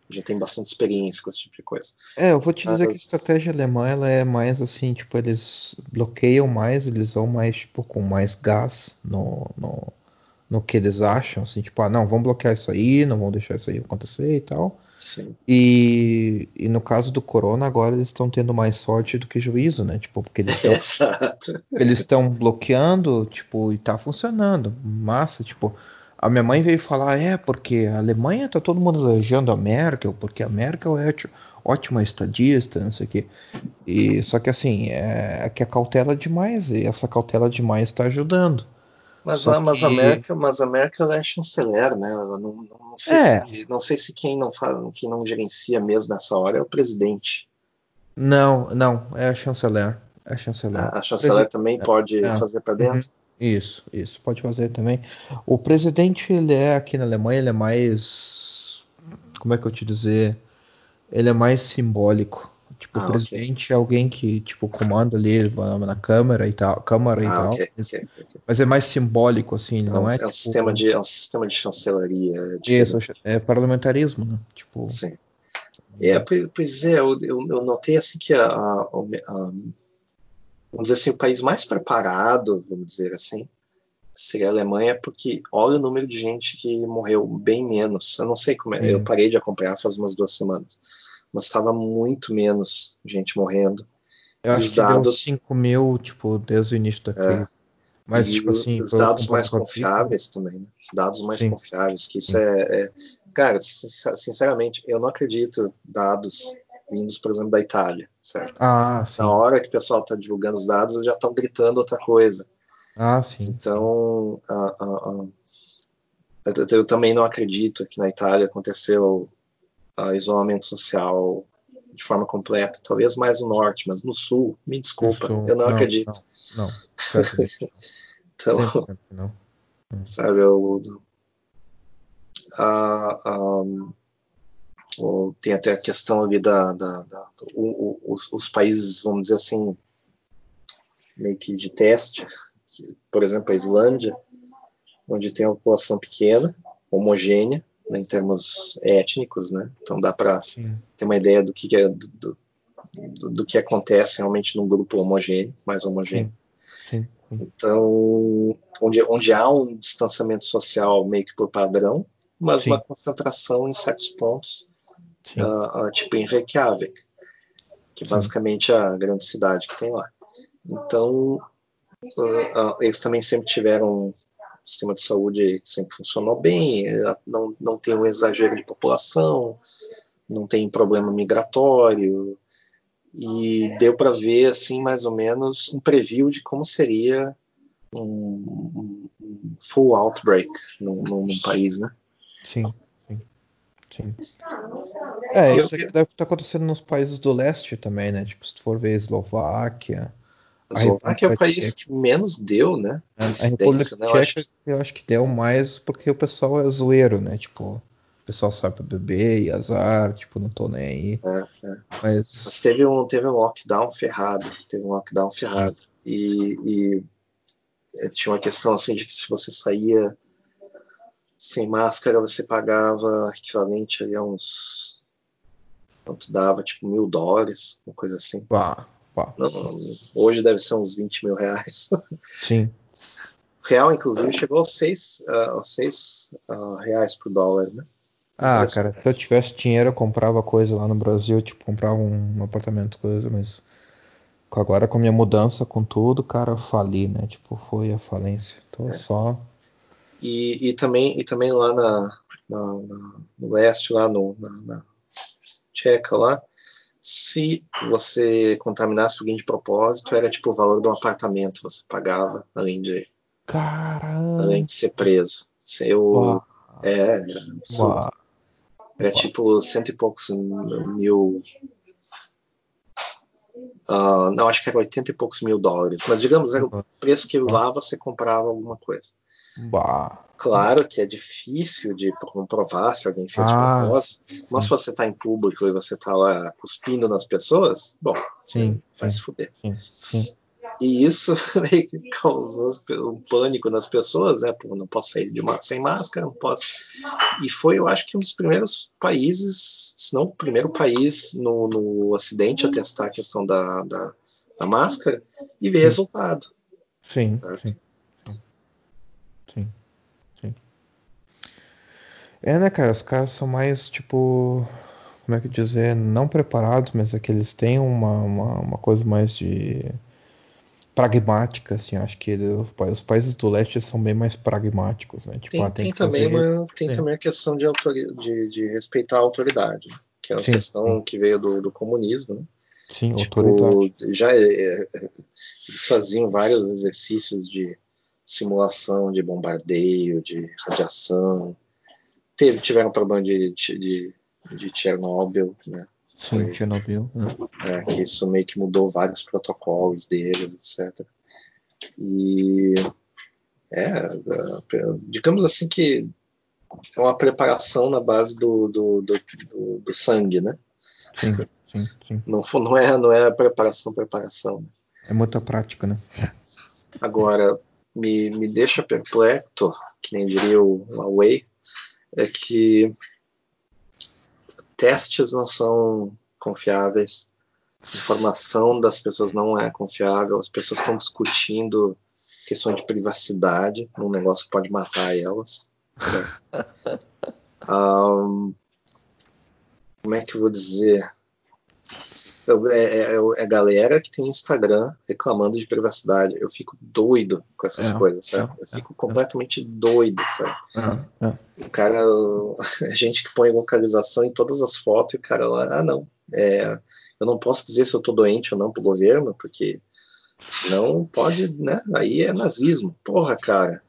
já tem bastante experiência com esse tipo de coisa. É, eu vou te dizer Mas... que a estratégia alemã ela é mais assim, tipo, eles bloqueiam mais, eles vão mais, tipo, com mais gás no, no, no que eles acham, assim, tipo, ah, não, vamos bloquear isso aí, não vamos deixar isso aí acontecer e tal. Sim. E, e no caso do Corona, agora eles estão tendo mais sorte do que juízo, né? Tipo, porque eles estão eles estão bloqueando, tipo, e tá funcionando. Massa, tipo, a minha mãe veio falar, é, porque a Alemanha tá todo mundo elogiando a Merkel, porque a Merkel é ótima estadista, não sei o quê. E, só que assim, é, é que a cautela demais, e essa cautela demais está ajudando. Mas, a, mas, que... a Merkel, mas a Merkel é chanceler, né? Não, não, não, sei é. se, não sei se quem não, faz, quem não gerencia mesmo nessa hora é o presidente. Não, não, é a chanceler. É a chanceler, a, a chanceler também pode é. fazer para dentro? Uhum. Isso, isso, pode fazer também. O presidente, ele é aqui na Alemanha, ele é mais. Como é que eu te dizer? Ele é mais simbólico. Tipo, ah, o presidente okay. é alguém que, tipo, comanda ali na câmara e tal. Câmara ah, e tal. Okay, okay, mas é mais simbólico, assim, é não é? É, é, tipo, um sistema de, é um sistema de chancelaria. Isso, é parlamentarismo, né? Tipo. Sim. É, pois é, eu, eu, notei assim que a, a, a vamos dizer assim, o país mais preparado, vamos dizer assim, seria a Alemanha, porque olha o número de gente que morreu bem menos. Eu não sei como é, eu parei de acompanhar faz umas duas semanas, mas estava muito menos gente morrendo. Eu acho os que dados 5 mil, tipo, desde o início da é. crise. É. Mas, tipo assim, os dados mais confiáveis também, né? Os dados mais Sim. confiáveis, que isso é, é, Cara, sinceramente, eu não acredito dados vindos, por exemplo, da Itália, certo? Ah, Na hora que o pessoal está divulgando os dados, eles já estão gritando outra coisa. Ah, sim. Então, sim. A, a, a, eu, também não acredito que na Itália aconteceu isolamento social de forma completa. Talvez mais no norte, mas no sul, me desculpa, sul, eu não, não acredito. Não, não. então, não. sabe, eu, a, tem até a questão ali da, da, da o, o, os, os, países, vamos dizer assim, meio que de teste, que, por exemplo, a Islândia, onde tem uma população pequena, homogênea, né, em termos étnicos, né? Então dá para ter uma ideia do que é, do, do, do, que acontece realmente num grupo homogêneo, mais homogêneo. Sim. Sim. Então, onde, onde há um distanciamento social meio que por padrão, mas Sim. uma concentração em certos pontos uh, uh, tipo em Reykjavik, que basicamente é a grande cidade que tem lá. Então, uh, eles também sempre tiveram um sistema de saúde sempre funcionou bem, não, não tem um exagero de população, não tem problema migratório, e deu para ver assim mais ou menos um preview de como seria um, um full outbreak num, num, país, né? Sim. Sim. É, isso aqui deve estar acontecendo nos países do leste também, né? Tipo, se tu for ver Eslováquia. A Eslováquia é o país que menos deu, né? A República né? Tcheca, eu acho... eu acho que deu mais porque o pessoal é zoeiro, né? Tipo. o pessoal pra beber e azar, tipo, não tô nem aí. É, é. Mas... Mas... teve um, teve um lockdown ferrado, teve um lockdown ferrado. E, e é, tinha uma questão assim de que se você saía sem máscara, você pagava equivalente a uns. Quanto dava? Tipo mil dólares, uma coisa assim. Pá, pá. Não, hoje deve ser uns 20 mil reais. Sim. Real, inclusive, chegou aos 6, uh, seis, uh, reais por dólar, né? Ah, cara, se eu tivesse dinheiro eu comprava coisa lá no Brasil, tipo, comprava um, um apartamento, coisa, mas agora com a minha mudança, com tudo, cara, eu fali, né? Tipo, foi a falência. Tô é. só. E, e, também, e também lá na, na, na no leste, lá no, na, na Tcheca lá, se você contaminasse alguém de propósito, era tipo o valor de um apartamento você pagava, além de Caramba. além de ser preso. Eu, é, é é tipo cento e poucos mil. Uh, não, acho que era 80 e poucos mil dólares. Mas digamos, era o preço que lá você comprava alguma coisa. Bah. Claro que é difícil de comprovar se alguém fez ah, propósito, mas se você está em público e você está lá cuspindo nas pessoas, bom, sim, vai sim, se fuder. Sim, sim. E isso meio que causou um pânico nas pessoas, né? Pô, não posso sair de uma, sem máscara, não posso. E foi, eu acho que um dos primeiros países, se não o primeiro país no, no Ocidente a testar a questão da, da, da máscara e ver resultado. Sim, sim, sim, sim. É, né, cara? Os caras são mais, tipo, como é que dizer, não preparados, mas é que eles têm uma, uma, uma coisa mais de pragmática, assim, acho que os, países do leste são bem mais pragmáticos, né? Tipo, tem, ah, tem, tem também, uma, tem também a questão de, de, de, respeitar a autoridade, né? que é uma sim, questão que veio do, do comunismo, né? Sim, tipo, autoridade. Já é, é, eles faziam vários exercícios de simulação de bombardeio, de radiação. Teve, tiveram problema de, de, de Chernobyl, né? Sim, Chernobyl. Né? É, que isso meio que mudou vários protocolos deles, etc. E é, digamos assim que é uma preparação na base do, do, do, do, do sangue, né? Sim, sim, sim. Não, não, é, não é preparação, preparação. É muita prática, né? Agora, me, me deixa perplexo, que nem diria o Huawei, é que testes não são confiáveis, informação das pessoas não é confiável, as pessoas estão discutindo questão de privacidade, um negócio que pode matar elas. Né? um, como é que eu vou dizer? É, é, é, é, galera que tem Instagram reclamando de privacidade. Eu fico doido com essas é, coisas, sabe? É, eu fico completamente doido, sabe? O cara, a gente que põe localização em todas as fotos e o cara lá, ah, não, é, eu não posso dizer se eu tô doente ou não pro governo, porque não pode, né? Aí é nazismo. Porra, cara.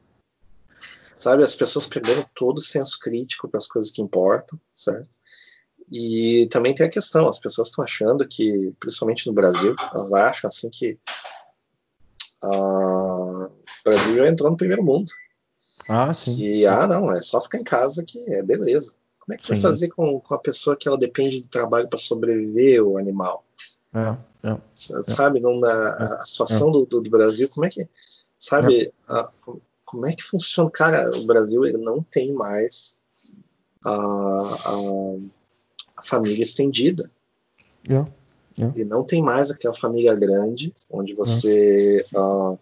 Sabe, as pessoas perderam todo o senso crítico para as coisas que importam, certo? E também tem a questão, as pessoas estão achando que, principalmente no Brasil, elas acham assim que uh, o Brasil já entrou no primeiro mundo. Ah, sim. Que, ah, não, é só ficar em casa que é beleza. Como é que sim. vai fazer com, com a pessoa que ela depende do trabalho para sobreviver, o animal? É, é, sabe, não, a, a situação do, do, do, Brasil, como é que. Sabe, a, como é que funciona? Cara, o Brasil ele não tem mais a, a a família estendida. Yeah, yeah. E não tem mais aquela família grande, onde você yeah. uh,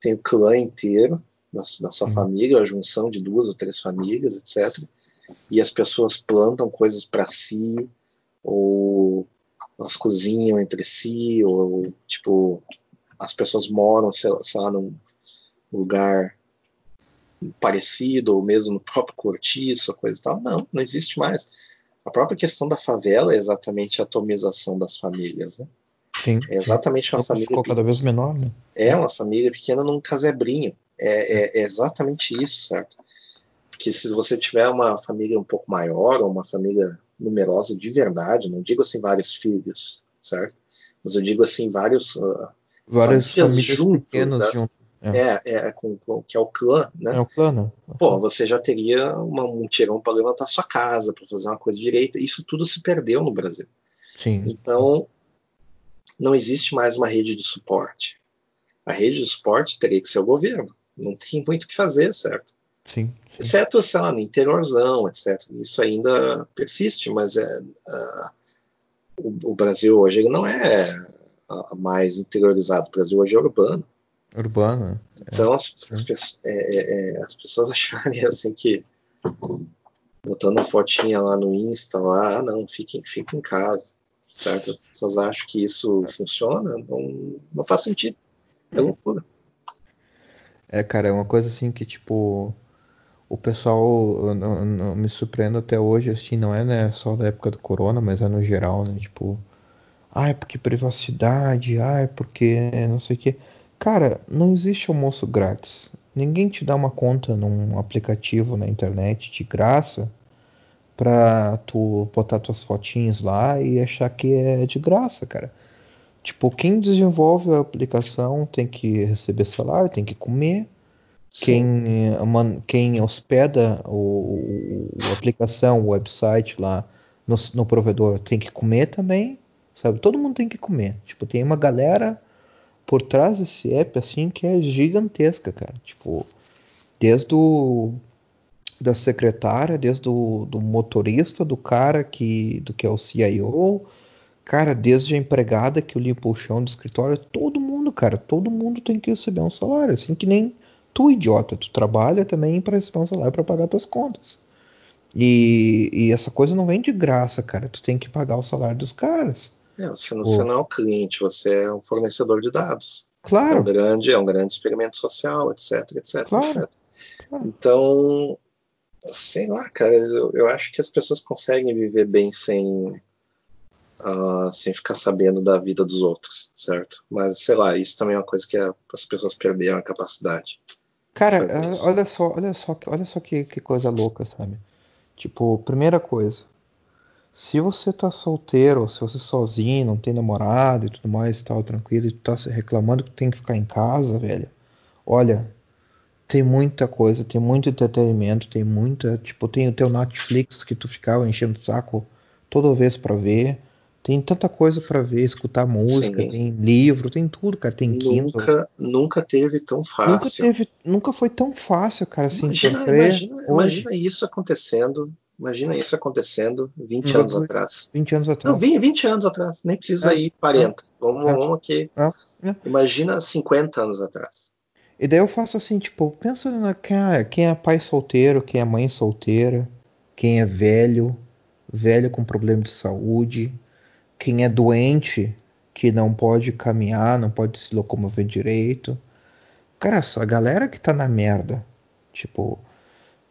tem o clã inteiro na, na sua uhum. família, a junção de duas ou três famílias, etc. E as pessoas plantam coisas para si, ou elas cozinham entre si, ou tipo, as pessoas moram, sei lá, sei lá num lugar parecido, ou mesmo no próprio cortiço, coisa e tal. Não, não existe mais a própria questão da favela é exatamente a atomização das famílias, né? Sim. É exatamente uma família. Ficou cada vez menor, né? É uma família pequena num casebrinho. É, é, é, exatamente isso, certo? Porque se você tiver uma família um pouco maior, ou uma família numerosa de verdade, não digo assim vários filhos, certo? Mas eu digo assim vários. Uh, Várias famílias, famílias juntos, pequenas né? juntas. É, é com, com, que é o clã, né? É o clã, né? Pô, você já teria uma, um tirão para levantar sua casa, para fazer uma coisa direita. Isso tudo se perdeu no Brasil. Sim. Então, não existe mais uma rede de suporte. A rede de suporte teria que ser o governo. Não tem muito o que fazer, certo? Sim, sim. Exceto, sei lá, no interiorzão, etc. Isso ainda persiste, mas é, uh, o, o, Brasil hoje não é uh, mais interiorizado. O Brasil hoje é urbano. Urbano. É. Então as, as, é, é, é, as, pessoas acharem assim que botando a fotinha lá no Insta, lá, ah, não, fique, fique em casa. Certo? As pessoas acham que isso funciona, não, não faz sentido. É loucura. É, cara, é uma coisa assim que, tipo, o pessoal não, não, me surpreende até hoje, assim, não é né, só da época do corona, mas é no geral, né? Tipo, ah, é porque privacidade, ah, é porque não sei o que. Cara, não existe almoço grátis. Ninguém te dá uma conta num aplicativo na internet de graça pra tu botar tuas fotinhas lá e achar que é de graça, cara. Tipo, quem desenvolve a aplicação tem que receber salário, tem que comer. Quem, quem hospeda o, o, aplicação, o website lá no, no provedor tem que comer também, sabe? Todo mundo tem que comer. Tipo, tem uma galera por trás desse app assim que é gigantesca, cara. Tipo, desde o da secretária, desde o do motorista, do cara que do que é o CIO, Cara, desde a empregada que limpa o chão do escritório, todo mundo, cara, todo mundo tem que receber um salário, assim que nem tu, idiota, tu trabalha também para receber um salário para pagar tuas contas. E, e, essa coisa não vem de graça, cara, tu tem que pagar o salário dos caras. É, você, não, você não é um cliente, você é um fornecedor de dados. Claro. É um grande, é um grande experimento social, etc, etc, claro. etc. Então, sei lá, cara, eu, eu acho que as pessoas conseguem viver bem sem uh, sem ficar sabendo da vida dos outros, certo? Mas sei lá, isso também é uma coisa que a, as pessoas perderam a capacidade. Cara, olha só, olha só, olha só que, que coisa louca, sabe? Tipo, primeira coisa, se você tá solteiro, se você sozinho, não tem namorado e tudo mais, tal, tranquilo, e tu tá reclamando que tem que ficar em casa, velho. Olha, tem muita coisa, tem muito entretenimento, tem muita, tipo, tem o teu Netflix que tu ficava enchendo o saco toda vez para ver. Tem tanta coisa para ver, escutar música, Sim. tem livro, tem tudo, cara. Tem nunca, Nunca teve tão fácil. Nunca, teve, nunca foi tão fácil, cara. Assim, imagina, imagina, imagina, isso acontecendo. Imagina isso acontecendo 20 anos atrás. 20 anos atrás. Não, 20, 20 anos atrás. Nem precisa é, ir 40. É, vamos, é, vamos aqui. É, imagina 50 anos atrás. E daí eu faço assim, tipo, pensa na quem é, quem é pai solteiro, quem é mãe solteira, quem é velho, velho com problema de saúde quem é doente, que não pode caminhar, não pode se locomover direito. Cara, essa galera que tá na merda. Tipo,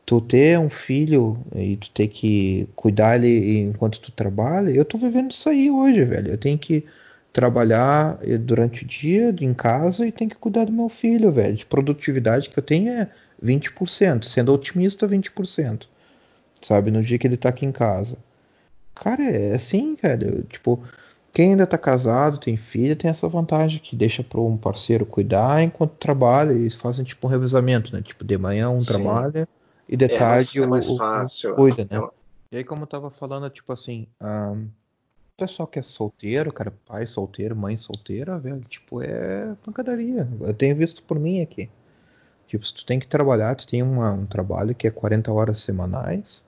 tu ter um filho e tu ter que cuidar ele enquanto tu trabalha, eu tô vivendo isso aí hoje, velho. Eu tenho que trabalhar durante o dia em casa e tenho que cuidar do meu filho, velho. De produtividade que eu tenho é 20%, sendo otimista 20%. Sabe, no dia que ele tá aqui em casa. Cara, é assim, cara. Tipo, quem ainda tá casado, tem filho, tem essa vantagem que deixa para um parceiro cuidar enquanto trabalha. E eles fazem tipo um revezamento, né? Tipo, de manhã um Sim. trabalha e de é tarde mais, o, é mais fácil, o cuida, né? E aí, como eu tava falando, tipo assim, um, o pessoal que é solteiro, cara, pai solteiro, mãe solteira, velho, tipo, é pancadaria. Eu tenho visto por mim aqui. Tipo, se tu tem que trabalhar, tu tem uma, um trabalho que é 40 horas semanais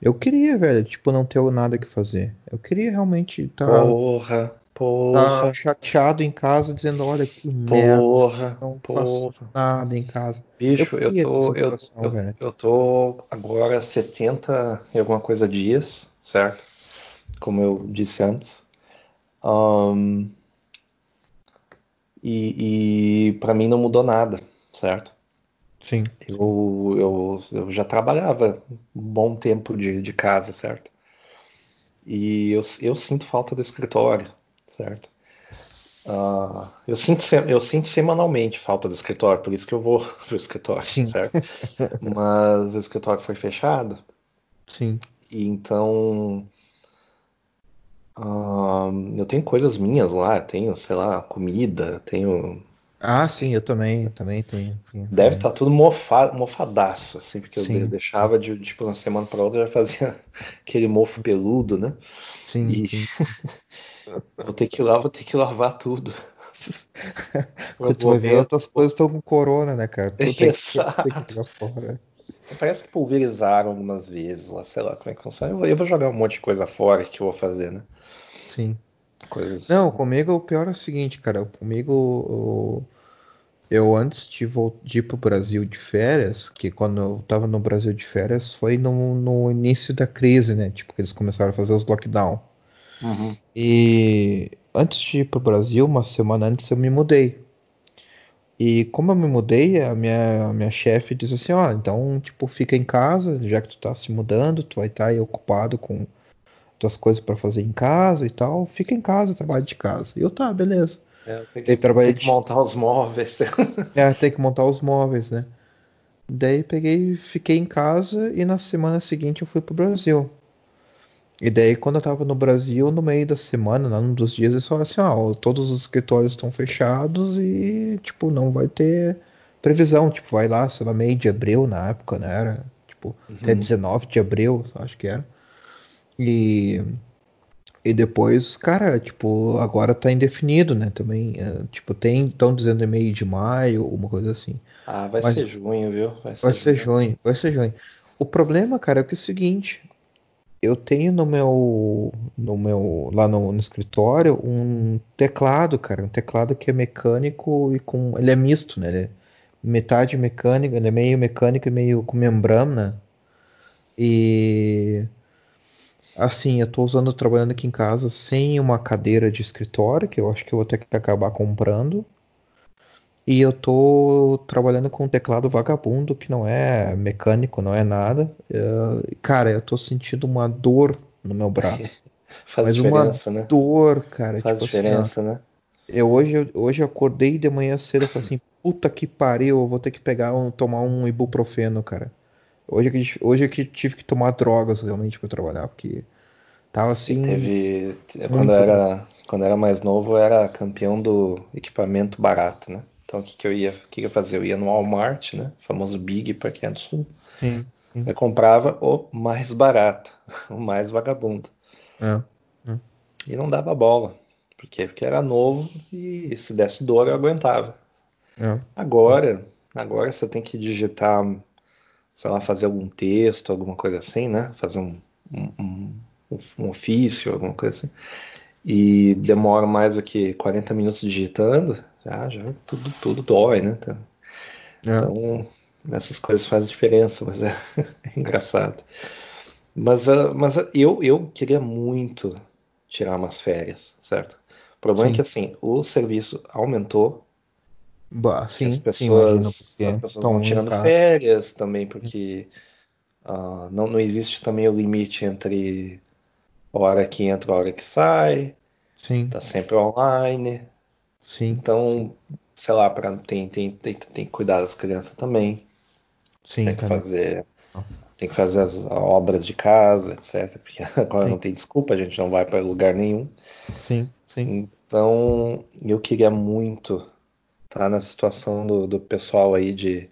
eu queria, velho, tipo, não ter nada que fazer. Eu queria realmente estar. Tá, porra, porra. Tá chateado em casa, dizendo: olha que porra, merda. Não porra. faço nada em casa. Bicho, eu, eu tô. Eu, eu, eu, tô agora 70 e alguma coisa dias, certo? Como eu disse antes. Um, e, e para mim não mudou nada, certo? Sim. Eu, eu, eu já trabalhava um bom tempo de, de casa, certo? E eu, eu sinto falta do escritório, certo? Uh, eu, sinto, eu sinto semanalmente falta do escritório, por isso que eu vou pro escritório, Sim. certo? Mas o escritório foi fechado. Sim. E então. Uh, eu tenho coisas minhas lá, tenho, sei lá, comida, tenho Ah, sim, eu também, também tenho. tenho Deve estar tá tudo mofado, mofadaço, assim, porque sim. eu deixava de, tipo, uma semana para outra já fazia aquele mofo peludo, né? Sim, e sim. vou ter que ir lá, vou ter que lavar tudo. Quando tu vai ver, outras coisas estão com corona, né, cara? Tu tem Exato. que, tem que jogar fora. Parece que pulverizaram algumas vezes lá, sei lá como é que funciona. Eu vou, eu vou jogar um monte de coisa fora que eu vou fazer, né? Sim. Coisas... Não, comigo o pior é o seguinte, cara. Comigo, eu antes de, de ir pro Brasil de férias, que quando eu tava no Brasil de férias foi no, no início da crise, né? Tipo, que eles começaram a fazer os lockdown. Uhum. E antes de ir pro Brasil, uma semana antes eu me mudei. E como eu me mudei, a minha, a minha chefe disse assim, ó, então, tipo, fica em casa, já que tu tá se mudando, tu vai estar tá aí ocupado com tuas coisas para fazer em casa e tal, fica em casa, trabalha de casa. E eu, tá, beleza. É, tem que, tem que montar os móveis. é, tem que montar os móveis, né? Daí peguei, fiquei em casa e na semana seguinte eu fui pro Brasil. E daí, quando eu tava no Brasil, no meio da semana, num dos dias, eles falaram assim: ó, todos os escritórios estão fechados e, tipo, não vai ter previsão. Tipo, vai lá, sei lá, meio de abril na época, né? Era, tipo, uhum. até 19 de abril, acho que era. E. E depois, cara, tipo, agora tá indefinido, né? Também, é, tipo, tem, estão dizendo meio de maio, uma coisa assim. Ah, vai Mas, ser junho, viu? Vai ser, vai junho. ser junho. Vai ser junho. O problema, cara, é que é o seguinte, eu tenho no meu, no meu lá no, no, escritório um teclado, cara, um teclado que é mecânico e com, ele é misto, né? Ele é metade mecânico, ele é meio mecânico e meio com membrana. E assim, eu tô usando trabalhando aqui em casa sem uma cadeira de escritório, que eu acho que eu vou ter que acabar comprando. E eu tô trabalhando com um teclado vagabundo que não é mecânico, não é nada. Uh, cara, eu tô sentindo uma dor no meu braço. Faz Mas diferença, uma né? dor, cara. Faz tipo diferença, assim, né? Eu hoje, hoje eu acordei de manhã cedo e falei assim, puta que pariu, eu vou ter que pegar um, tomar um ibuprofeno, cara. Hoje é que, hoje é que tive que tomar drogas realmente para trabalhar, porque tava assim. Teve. Quando era, quando era mais novo, eu era campeão do equipamento barato, né? Então o que, que eu ia, o que, que eu fazia? Eu ia no Walmart, né? O famoso Big para quem é do sul. Sim, sim. Eu comprava o mais barato, o mais vagabundo. É, é. E não dava bola. Por quê? Porque era novo e se desse dor eu aguentava. É. Agora, agora você tem que digitar, sei lá, fazer algum texto, alguma coisa assim, né? Fazer um, um, um, um ofício, alguma coisa assim. E demora mais do que 40 minutos digitando, já, já tudo, tudo dói, né? Então, é. então essas coisas fazem diferença, mas é, é engraçado. Mas, uh, mas uh, eu, eu queria muito tirar umas férias, certo? O problema sim. é que assim, o serviço aumentou. Bah, sim, as pessoas, sim, as pessoas estão tirando férias também, porque uh, não, não existe também o limite entre hora que entra, hora que sai. Sim. Tá sempre online. Sim. Então, sei lá, pra, tem, tem, tem, tem que cuidar das crianças também. Sim, tem que fazer. Tem que fazer as obras de casa, etc. Porque agora Sim. não tem desculpa, a gente não vai para lugar nenhum. Sim, sim. Então, eu queria muito estar na situação do, do pessoal aí de,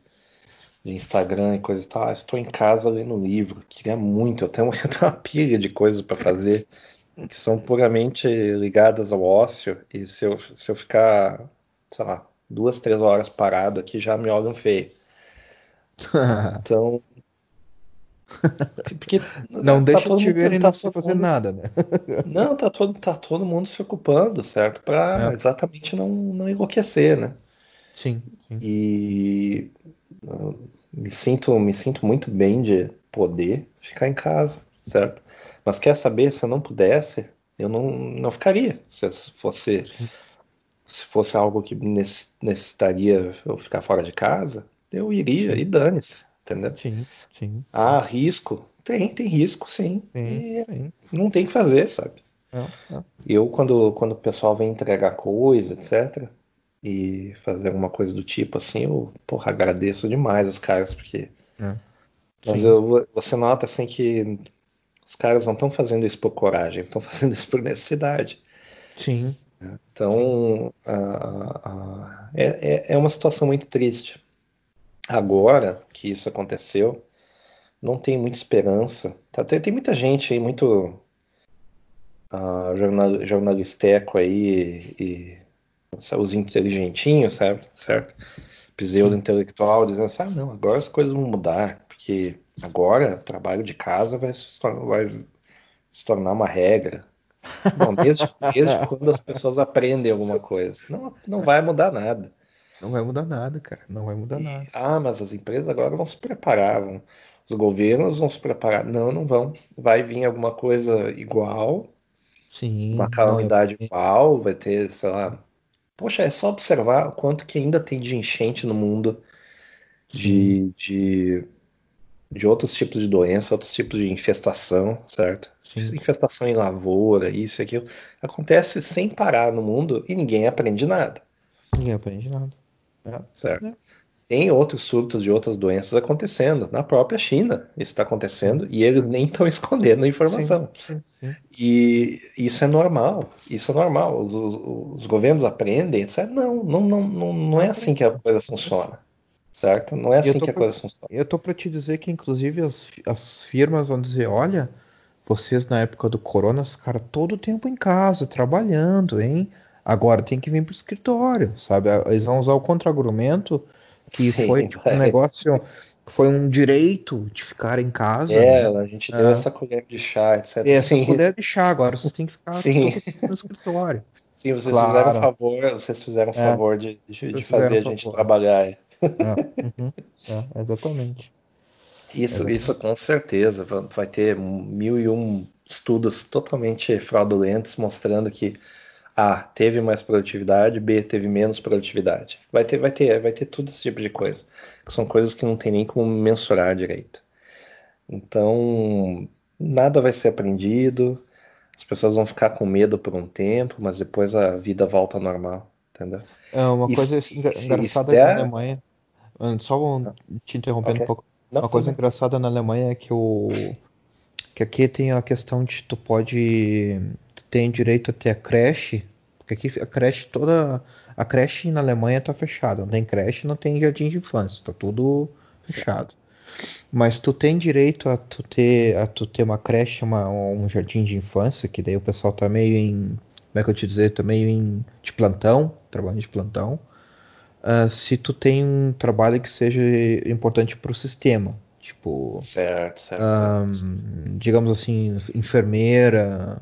de Instagram e coisa e tal. Ah, estou em casa lendo livro. Queria muito. Eu tenho, eu tenho uma pilha de coisas para fazer que são puramente ligadas ao ócio. E se eu, se eu ficar, sei lá, duas, três horas parado aqui, já me olham feio. Então. Porque não tá deixa te ver e tá não precisa fazer mundo, nada, né? Não, tá todo, tá todo mundo se ocupando, certo? Para É. exatamente não, não enlouquecer, né? Sim, sim. E me sinto, me sinto muito bem de poder ficar em casa, certo? Mas quer saber, se eu não pudesse, eu não, não ficaria. Se fosse, se fosse algo que necessitaria eu ficar fora de casa, eu iria Sim. e dane-se, entendeu? Sim, sim. Ah, risco? Tem, tem risco, sim. Sim, e sim. não tem que fazer, sabe? É, é. Eu, quando, quando o pessoal vem entregar coisa, etc., e fazer alguma coisa do tipo assim, eu, porra, agradeço demais os caras, porque. É. Mas eu, você nota assim que os caras não estão fazendo isso por coragem, estão fazendo isso por necessidade. Sim, Então, a, a, é, é uma situação muito triste. Agora que isso aconteceu, não tem muita esperança. Tá, tem, tem muita gente aí, muito uh, jornal, jornalisteco aí, e os inteligentinhos, sabe? Certo? Pseudo-intelectual, dizendo assim: ah, não, agora as coisas vão mudar, porque agora trabalho de casa vai se, vai se tornar uma regra. Bom, desde, desde quando as pessoas aprendem alguma coisa? Não, não vai mudar nada. Não vai mudar nada, cara. Não vai mudar e, nada. Ah, mas as empresas agora vão se preparar. Vão, os governos vão se preparar. Não, não vão. Vai vir alguma coisa igual. Sim. Uma calamidade igual. Vai ter, sei lá. Poxa, é só observar o quanto que ainda tem de enchente no mundo. De, de, de outros tipos de doença, outros tipos de infestação, certo? Sim. Infestação em lavoura, isso e aquilo. Acontece sem parar no mundo e ninguém aprende nada. Ninguém aprende nada. É. Certo. É. Tem outros surtos de outras doenças acontecendo. Na própria China isso está acontecendo sim. e eles nem estão escondendo a informação. Sim, sim, e isso é normal. Isso é normal. Os, os, os governos aprendem. Etc. Não, não, não, não, não é assim que a coisa funciona. Certo? Não é assim que a pra, coisa funciona. Eu tô para te dizer que, inclusive, as, as firmas vão dizer: olha, vocês na época do corona, os caras todo o tempo em casa, trabalhando, hein? Agora tem que vir para o escritório, sabe? Eles vão usar o contra-argumento que Sim, foi tipo, um negócio, foi um direito de ficar em casa. É, né? a gente deu é. essa colher de chá, etc. Essa Sim. colher de chá, agora vocês têm que ficar no escritório. Sim, vocês claro. fizeram favor, vocês fizeram é. favor de, de, de fazer a gente favor. trabalhar. É. Uhum. é, exatamente. Isso, exatamente. isso com certeza. Vai ter mil e um estudos totalmente fraudulentos mostrando que a teve mais produtividade, B teve menos produtividade. Vai ter, vai ter, vai ter todo esse tipo de coisa. Que são coisas que não tem nem como mensurar direito. Então, nada vai ser aprendido. As pessoas vão ficar com medo por um tempo, mas depois a vida volta ao normal, entendeu? É uma e coisa se, engraçada der... na Alemanha. Só vou te interrompendo okay. um pouco. Não, uma coisa engraçada na Alemanha é que o que aqui tem a questão de tu pode tem direito a ter a creche, porque aqui a creche toda. A creche na Alemanha está fechada. Não tem creche, não tem jardim de infância, está tudo fechado. Mas tu tem direito a tu ter, a tu ter uma creche, uma, um jardim de infância, que daí o pessoal tá meio em. Como é que eu te dizer? Tá meio em. de plantão, trabalho de plantão. Uh, se tu tem um trabalho que seja importante para o sistema. Tipo. Certo, certo, um, certo. Digamos assim, enfermeira,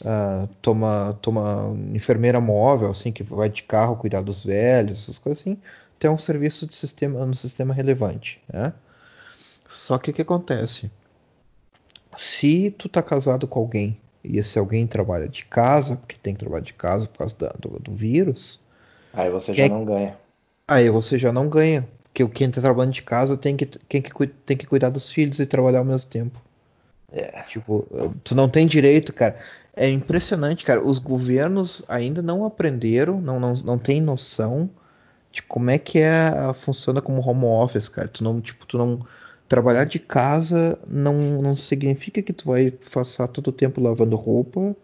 uh, toma, toma enfermeira móvel, assim, que vai de carro cuidar dos velhos, essas coisas assim, tem um serviço de sistema, no sistema relevante, né? Só que o que acontece? Se tu tá casado com alguém e esse alguém trabalha de casa, porque tem que trabalhar de casa por causa da, do, do, vírus. Aí você já é... não ganha. Aí você já não ganha. Porque quem tá trabalhando de casa tem que, quem que, tem que cuidar dos filhos e trabalhar ao mesmo tempo. É. Tipo, tu não tem direito, cara. É impressionante, cara. Os governos ainda não aprenderam, não, não, não tem noção de como é que é, funciona como home office, cara. Tu não, tipo, tu não trabalhar de casa não, não significa que tu vai passar todo o tempo lavando roupa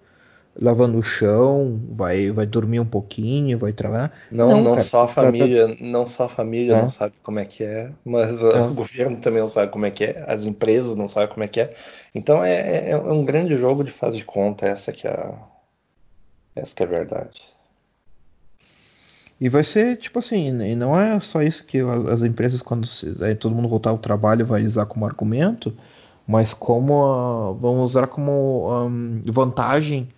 lavando o chão, vai, vai dormir um pouquinho, vai trabalhar. Não, não, não cara, só a família, tá... não só a família é. não sabe como é que é, mas é. o governo também não sabe como é que é, as empresas não sabem como é que é. Então é, é, é um grande jogo de faz de conta, essa que é a, essa que é a verdade. E vai ser tipo assim, e não é só isso que as, as empresas, quando se, aí todo mundo voltar ao trabalho, vai usar como argumento, mas como vão usar como um, vantagem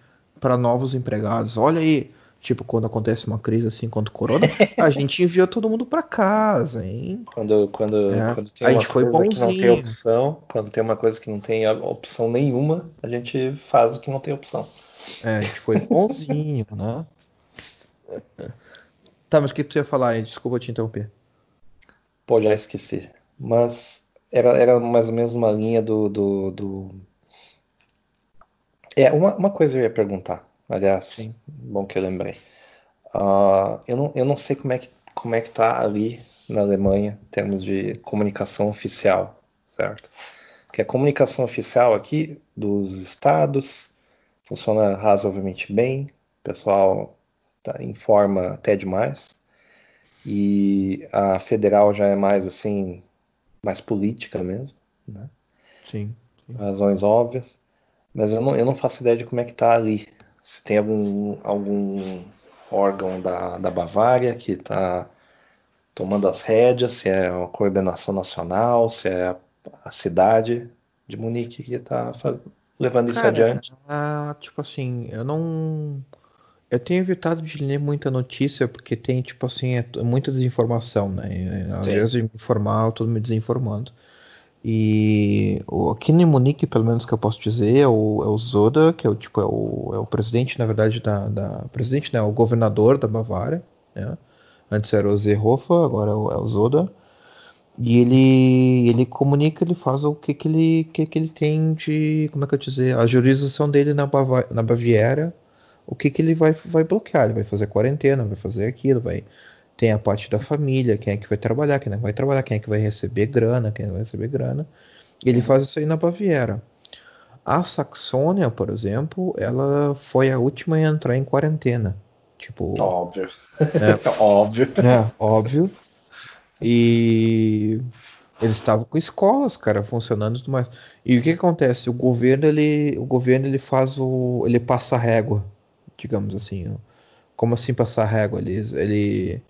para novos empregados. Olha aí, tipo, quando acontece uma crise assim quanto corona, a gente enviou todo mundo para casa, hein? Quando, quando, é. quando tem a uma coisa bonzinho. que não tem opção, quando tem uma coisa que não tem opção nenhuma, a gente faz o que não tem opção. É, a gente foi bonzinho, né? Tá, mas o que tu ia falar aí? Desculpa te interromper. Pô, já esqueci. Mas era, era mais ou menos uma linha do, do, do é, uma, uma coisa eu ia perguntar, aliás, Sim. bom que eu lembrei. Uh, eu, não, eu não sei como é, que, como é que tá ali na Alemanha em termos de comunicação oficial, certo? Porque a comunicação oficial aqui dos estados funciona razoavelmente bem, o pessoal tá em forma até demais. E a federal já é mais assim, mais política mesmo, né? Sim. sim. Razões óbvias. Mas eu não, eu não faço ideia de como é que tá ali. Se tem algum, algum órgão da, da Bavária que está tomando as rédeas, se é a coordenação nacional, se é a, a cidade de Munique que está levando isso Cara, adiante. ah, tipo assim, eu não. Eu tenho evitado de ler muita notícia porque tem, tipo assim, é muita desinformação, né? Às Sim. vezes me informar, eu tô me desinformando. E aqui em Munique, pelo menos que eu posso dizer, é o, é o Zoda, que é o tipo é o, é o presidente, na verdade, da, da presidente, né, o governador da Bavária, né? Antes era o Seehofer, agora é o, é o Zoda. E ele ele comunica, ele faz o que que ele que que ele tem de, como é que eu dizer, a jurisdição dele na Bava, na Baviera, o que que ele vai vai bloquear, ele vai fazer quarentena, vai fazer aquilo, vai tem a parte da família, quem é que vai trabalhar, quem não vai trabalhar, quem é que vai receber grana, quem não vai receber grana. Ele faz isso aí na Baviera. A Saxônia, por exemplo, ela foi a última a entrar em quarentena. Tipo, Óbvio. É. Óbvio. é, óbvio. E eles estavam com escolas, cara, funcionando e tudo mais. E o que acontece? O governo, ele, o governo, ele faz o, ele passa a régua, digamos assim. Como assim passar a régua? Ele, ele,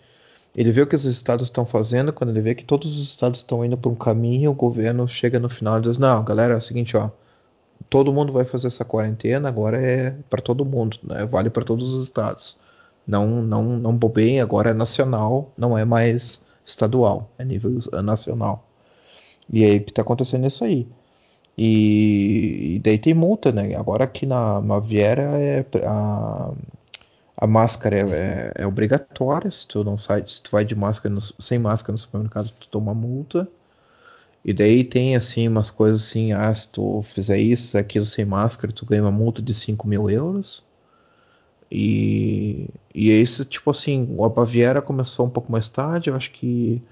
ele vê o que os estados estão fazendo, quando ele vê que todos os estados estão indo por um caminho, o governo chega no final e diz: Não, galera, é o seguinte, ó. Todo mundo vai fazer essa quarentena, agora é para todo mundo, né? Vale para todos os estados. Não, não, não bobeiem, agora é nacional, não é mais estadual, é nível nacional. E aí que tá acontecendo isso aí. E, e daí tem multa, né? Agora aqui na Baviera é a, a máscara é, é, é obrigatória. Se tu não sai, se tu vai de máscara no- sem máscara no supermercado, tu toma multa. E daí tem assim umas coisas assim, ah, se tu fizer isso, aquilo sem máscara, tu ganha uma multa de 5 mil euros. E, e é isso, tipo assim, a Baviera começou um pouco mais tarde, eu acho que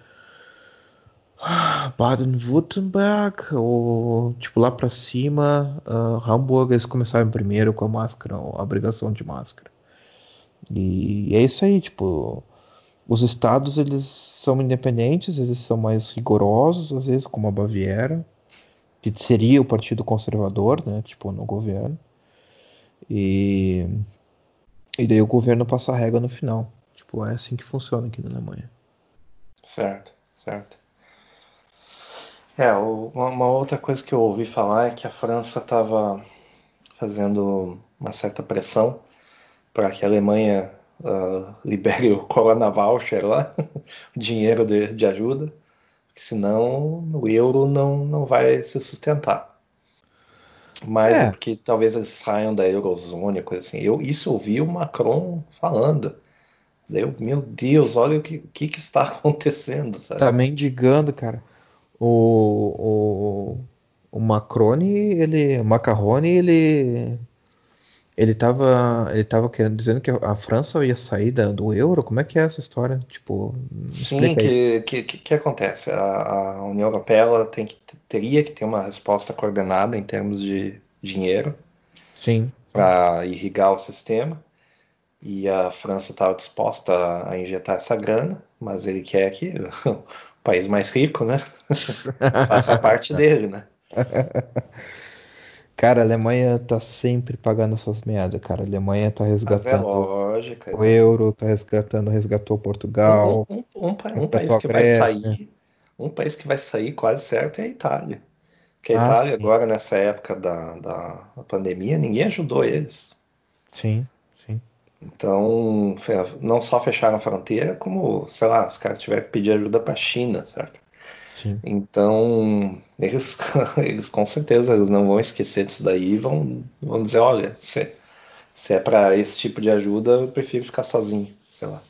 Baden-Württemberg, ou tipo lá pra cima, ah, Hamburg, eles começaram primeiro com a máscara, a obrigação de máscara. E é isso aí, tipo, os estados eles são independentes, eles são mais rigorosos, às vezes, como a Baviera, que seria o partido conservador, né, tipo, no governo. E, e daí o governo passa a regra no final. Tipo, é assim que funciona aqui na Alemanha. Certo, certo. É, uma outra coisa que eu ouvi falar é que a França estava fazendo uma certa pressão para que a Alemanha ah, libere o Corona Voucher lá, o dinheiro de, de ajuda, porque senão o euro não, não vai se sustentar. Mas é. Porque talvez eles saiam da Eurozone, coisa assim. Eu, isso eu ouvi o Macron falando. Eu, meu Deus, olha o que, que, que está acontecendo, sabe? Tá mendigando, cara. O, o, o Macrone, ele. O Macarrone, ele. Ele tava, ele tava querendo, dizendo que a França ia sair da- do euro. Como é que é essa história? Tipo, Sim, que, que, que, que acontece? A, a União Europeia ela tem que, teria que ter uma resposta coordenada em termos de dinheiro Sim. para irrigar o sistema. E a França estava disposta a injetar essa grana, mas ele quer que o país mais rico, né, faça parte dele, né? Cara, a Alemanha tá sempre pagando essas merdas, cara. A Alemanha tá Mas é resgatando lógico. o euro, tá resgatando, resgatou Portugal, Um, um, um, um país que vai Grécia. sair, um país que vai sair quase certo é a Itália. Porque a Ah, Itália sim. agora nessa época da, da pandemia ninguém ajudou eles. Sim, sim. Então, não só fecharam a fronteira, como, sei lá, os caras tiveram que pedir ajuda para a China, certo? Sim. Então, eles, eles com certeza eles não vão esquecer disso daí e vão, vão dizer, olha, se, se é para esse tipo de ajuda, eu prefiro ficar sozinho, sei lá.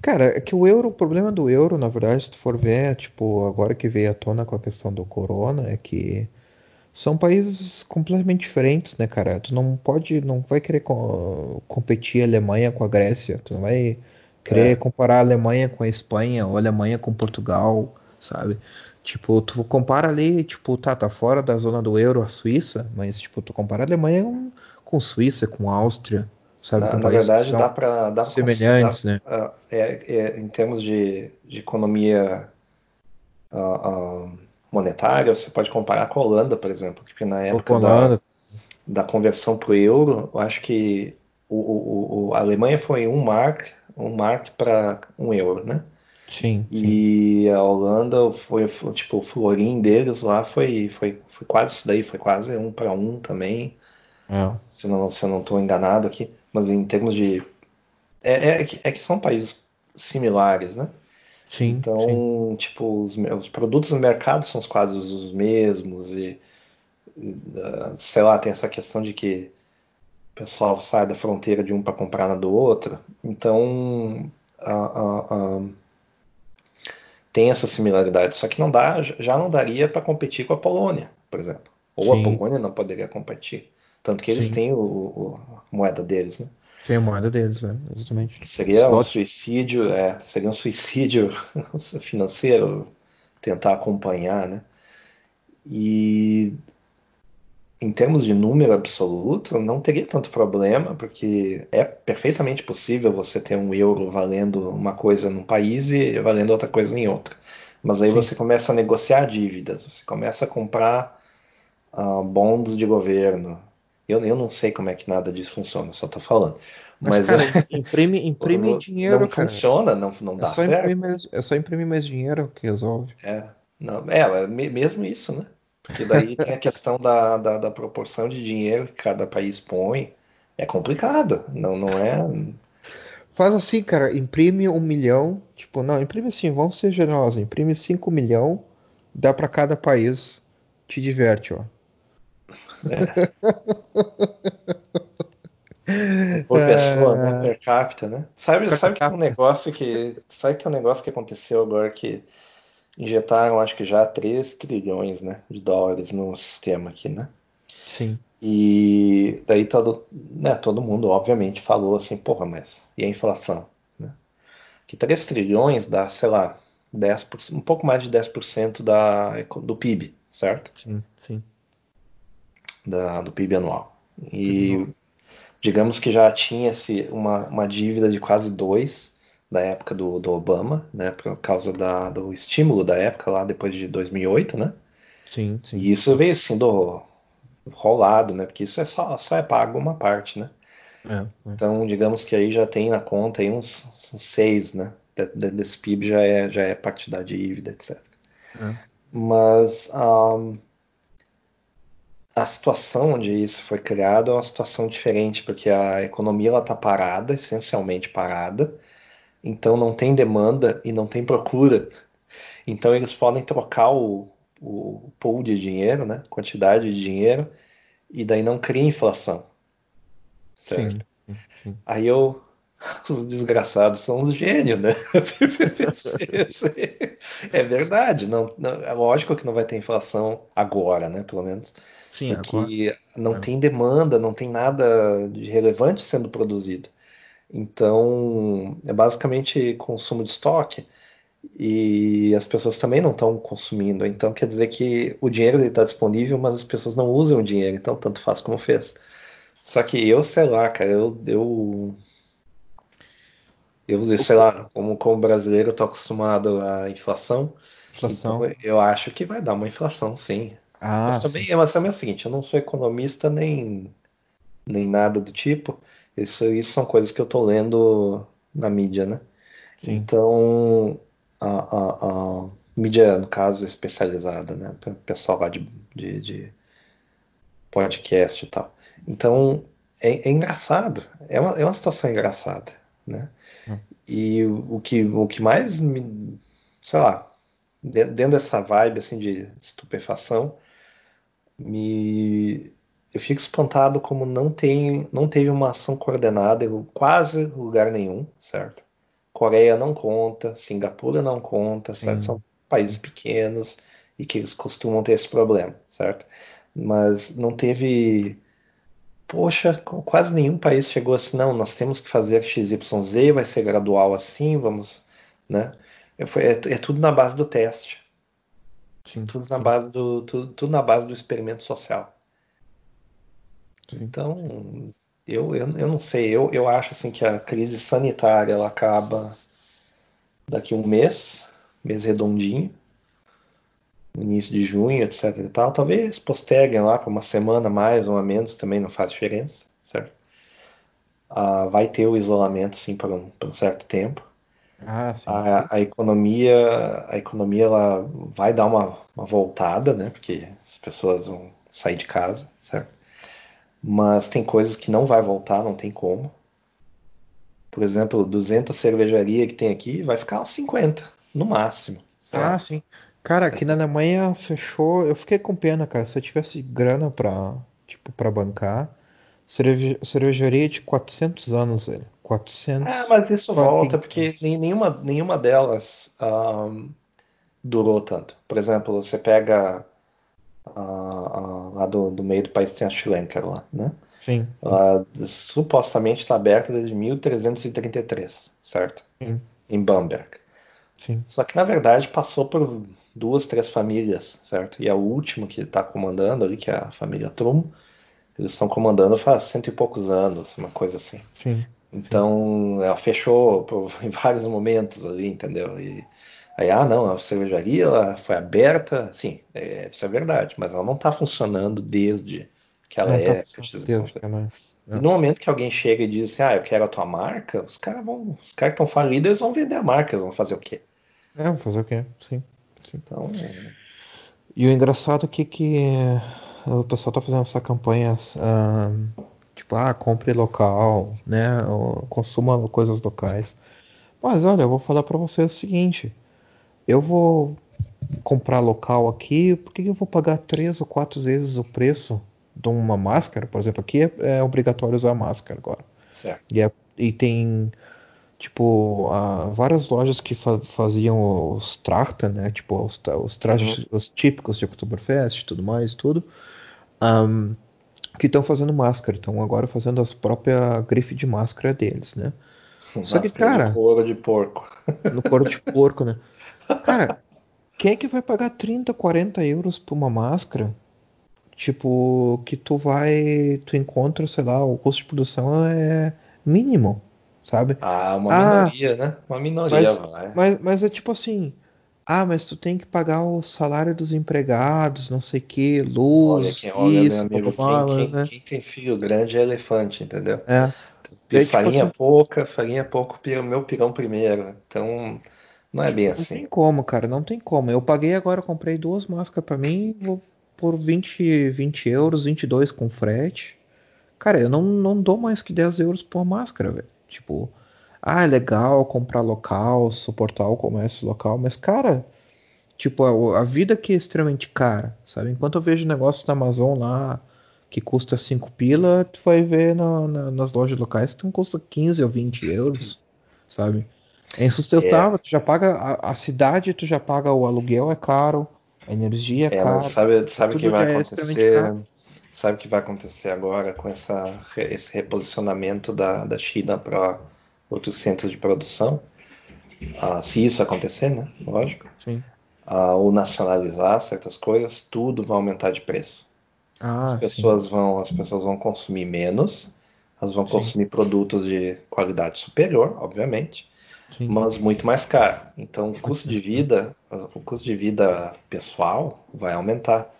Cara, é que o euro, o problema do euro, na verdade, se tu for ver, é, tipo, agora que veio à tona com a questão do corona, é que são países completamente diferentes, né, cara? Tu não pode, não vai querer co- competir a Alemanha com a Grécia, tu não vai querer É, comparar a Alemanha com a Espanha ou a Alemanha com Portugal, sabe? Tipo, tu compara ali, tipo, tá, tá fora da zona do euro a Suíça, mas, tipo, tu compara a Alemanha com, com Suíça, com Áustria, sabe? Na, na verdade, dá para. Dá pra semelhantes, dá- né? ah, é, é, em termos de, de economia ah, ah, monetária, você pode comparar com a Holanda, por exemplo, que na época da, da conversão para o euro, eu acho que o, o- o- a Alemanha foi um mark, um mark para um euro, né? sim, sim. E a Holanda foi, tipo o florim deles lá foi, foi, foi quase isso daí, foi quase um para um também, É, se não se eu não estou enganado aqui. Mas em termos de é, é, que, é que são países similares, né? sim, sim. Então, tipo, os, os produtos no mercado são quase os mesmos e, ah, sei lá, tem essa questão de que pessoal sai da fronteira de um para comprar na do outro. Então, a- a- a- tem essa similaridade. Só que não dá, já não daria para competir com a Polônia, por exemplo. Ou a Sim. Polônia não poderia competir. Tanto que eles Sim. têm o, o- a moeda deles, né? Tem a moeda deles, né? Exatamente. Seria um Slot. suicídio, é, seria um suicídio financeiro tentar acompanhar, né? E em termos de número absoluto, não teria tanto problema, porque é perfeitamente possível você ter um euro valendo uma coisa num país e valendo outra coisa em outro. Mas aí Sim. você começa a negociar dívidas, você começa a comprar ah, bonds de governo. Eu, eu não sei como é que nada disso funciona, só tô falando. Mas, Mas, cara, é- imprime, imprime não dinheiro, cara. funciona, não, não É dá certo. mais, é só imprimir mais dinheiro que resolve. É, não, é, é me- mesmo isso, né? Porque daí tem a questão da, da, da proporção de dinheiro que cada país põe. É complicado, não, não é. Faz assim, cara, imprime um milhão. Tipo, não, imprime assim, vamos ser generosos. Imprime 5 milhão, dá pra cada país. Te diverte, ó. Por É. pessoa, né? Per capita, né? Sabe, Per sabe que tem um negócio que. Sabe que tem um negócio que aconteceu agora que injetaram, acho que já 3 trilhões, né, de dólares no sistema aqui, né? Sim. E daí todo, né, todo mundo, obviamente, falou assim, porra, mas e a inflação? Né? Que 3 trilhões dá, sei lá, 10%, um pouco mais de 10% da, do PIB, certo? Sim, sim. Da- do PIB anual. E anual. digamos que já tinha-se uma, uma dívida de quase 2 da época do, do Obama, né, por causa da, do estímulo da época lá depois de 2008, né? Sim, sim. E isso veio sendo rolado, né? Porque isso é só, só é pago uma parte, né? É, é. Então, digamos que aí já tem na conta aí uns, uns seis, né? De- de- Desse PIB já é, já é parte da dívida, etc. É. Mas ahm, a situação onde isso foi criado é uma situação diferente, porque a economia está parada, essencialmente parada, então não tem demanda e não tem procura. Então eles podem trocar o, o pool de dinheiro, né? Quantidade de dinheiro, e daí não cria inflação, certo? Sim. Aí eu. Os desgraçados são os gênios, né? É verdade. Não, não- é lógico que não vai ter inflação agora, né? Pelo menos. Sim, agora. Porque não É. tem demanda, não tem nada de relevante sendo produzido. Então, é basicamente consumo de estoque e as pessoas também não estão consumindo. Então, quer dizer que o dinheiro está disponível, mas as pessoas não usam o dinheiro. Então, tanto faz como fez. Só que eu, sei lá, cara, eu, eu, eu sei lá, como, como brasileiro, eu tô acostumado à inflação. Inflação. Então, eu acho que vai dar uma inflação, sim. Ah, Mas também, sim. mas também é o seguinte, eu não sou economista nem, nem nada do tipo. Isso, isso são coisas que eu tô lendo na mídia, né? Sim. Então, a, a, a mídia, no caso, especializada, né? Pe- Pessoal lá de, de, de podcast e tal. Então, é, é engraçado. É uma, é uma situação engraçada, né? Hum. E o, o que, o que mais me, sei lá, de- dentro dessa vibe assim de estupefação, me eu fico espantado como não tem, não teve uma ação coordenada em quase lugar nenhum, certo? Coreia não conta, Singapura não conta, certo? Sim. São países pequenos e que eles costumam ter esse problema, certo? Mas não teve, poxa, qu- quase nenhum país chegou assim, não, nós temos que fazer XYZ, vai ser gradual assim, vamos, né? É, é, é tudo na base do teste, Sim. tudo na sim, base do, tudo, tudo na base do experimento social. Então, Eu, eu, eu não sei, eu, eu acho assim que a crise sanitária ela acaba daqui a um mês, mês redondinho, início de junho, etc e tal. Talvez posterguem lá para uma semana mais ou menos, também não faz diferença, certo? Ah, vai ter o isolamento sim por um, por um certo tempo. Ah, sim, A, sim. a economia, a economia ela vai dar uma, uma voltada, né? Porque as pessoas vão sair de casa? Mas tem coisas que não vai voltar, não tem como. Por exemplo, 200 cervejaria que tem aqui vai ficar 50 no máximo, Ah, sim. Cara, aqui na Alemanha fechou. Eu fiquei com pena, cara. Se eu tivesse grana pra, tipo, pra bancar, cerveja- cervejaria de 400 anos, velho. Ah, 400 mas isso volta porque nenhuma, nenhuma delas ahm, durou tanto. Por exemplo, você pega ah, ah, lá do, do meio do país tem a Schlenker lá, né? Sim, Ela supostamente está aberta desde 1333, certo? sim, Em Bamberg. sim. Só que na verdade passou por duas, três famílias, certo? E a última que está comandando ali, que é a família Trum, eles estão comandando faz cento e poucos anos, uma coisa assim. Sim, sim. Então ela fechou por- em vários momentos ali, entendeu? E aí, ah, não, a cervejaria ela foi aberta, sim, é, isso é verdade, mas ela não está funcionando desde que ela Não tá é funcionando desde XYZ. que ela. E É, no momento que alguém chega e diz assim, ah, eu quero a tua marca, os caras vão, os caras que estão falidos, eles vão vender a marca, eles vão fazer o quê? É, vou fazer o quê? Sim, sim. Então, E o engraçado aqui é que o pessoal tá fazendo essa campanha, ah, tipo, ah, compre local, né? Ou consuma coisas locais. Mas olha, eu vou falar pra você o seguinte: eu vou comprar local aqui, por que eu vou pagar três ou quatro vezes o preço de uma máscara? Por exemplo, aqui é, é obrigatório usar máscara agora. certo. E, é- e tem, tipo, ah, várias lojas que fa- faziam os Trachten, né? Tipo, os, os trajes os típicos de Oktoberfest e tudo mais, tudo. ahm, que estão fazendo máscara, estão agora fazendo as próprias grife de máscara deles, né? Só que, cara, couro de porco. no couro de porco, né? Cara, quem é que vai pagar 30, 40 euros por uma máscara? Tipo, que tu vai, tu encontra, sei lá, o custo de produção é mínimo, sabe? Ah, uma Ah, minoria, né? Uma minoria mas, vai. mas, mas é tipo assim, ah, mas tu tem que pagar o salário dos empregados, não sei o que, Olha, luz, quem, olha, meu isso, amigo, quem, quem, né? quem tem filho grande é elefante, entendeu? É. Tipo farinha assim, pouca, farinha pouco, pira- meu pirão primeiro. Então, não é bem não tem assim. como, cara, não tem como. Eu paguei agora, comprei duas máscaras pra mim vou por 20, 20 euros, 22 com frete. Cara, eu não, não dou mais que 10 euros por máscara, velho. Tipo, ah, é legal comprar local, suportar o comércio local, mas, cara, tipo, a, a vida aqui é extremamente cara, sabe? Enquanto eu vejo negócio na Amazon lá que custa 5 pila, tu vai ver na- na- nas lojas locais que não custa 15 ou 20 euros, sabe? É É, insustentável, tu já paga a, a cidade, tu já paga o aluguel é caro, a energia é é, caro, sabe, sabe o que vai é acontecer? Sabe o que vai acontecer agora com essa, esse reposicionamento da, da China para outros centros de produção? Ah, se isso acontecer, né? Lógico. Sim. Ah, ou nacionalizar certas coisas, tudo vai aumentar de preço. As Ah, sim, pessoas vão, as pessoas vão consumir menos, elas vão sim, consumir produtos de qualidade superior, obviamente, sim. mas muito mais caro. Então, o custo de vida, o custo de vida pessoal vai aumentar.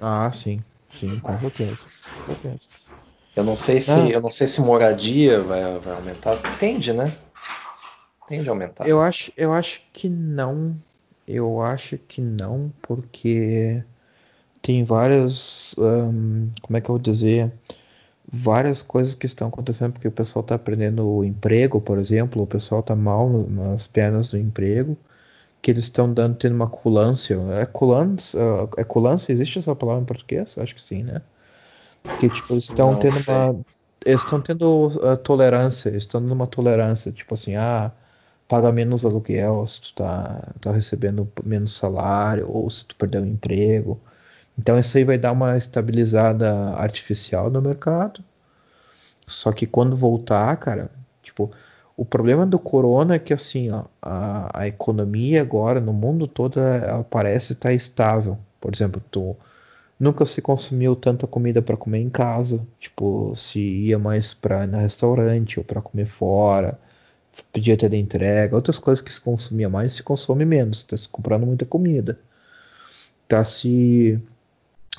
Ah, sim, sim, com certeza, com certeza. Eu não sei se, Ah, eu não sei se moradia vai, vai aumentar. Tende, né? Tende a aumentar. eu acho, eu acho que não, eu acho que não, porque tem várias, ahn, como é que eu vou dizer, várias coisas que estão acontecendo porque o pessoal está perdendo o emprego, por exemplo, o pessoal está mal nas pernas do emprego, que eles estão dando tendo uma culância, é culância, é culância, existe essa palavra em português? Acho que sim, né? Que, tipo, estão Não tendo sei. uma. Estão tendo uh, tolerância, eles estão dando uma tolerância, tipo assim, ah, paga menos aluguel se tu tá, tá recebendo menos salário, ou se tu perdeu o emprego. Então isso aí vai dar uma estabilizada artificial no mercado. Só que quando voltar, cara, tipo, o problema do corona é que assim, ó, a, a economia agora no mundo todo ela parece estar estável. Por exemplo, tu, nunca se consumiu tanta comida para comer em casa. Tipo, se ia mais para no restaurante ou para comer fora, podia ter de entrega. Outras coisas que se consumia mais se consome menos. Está se comprando muita comida. Tá se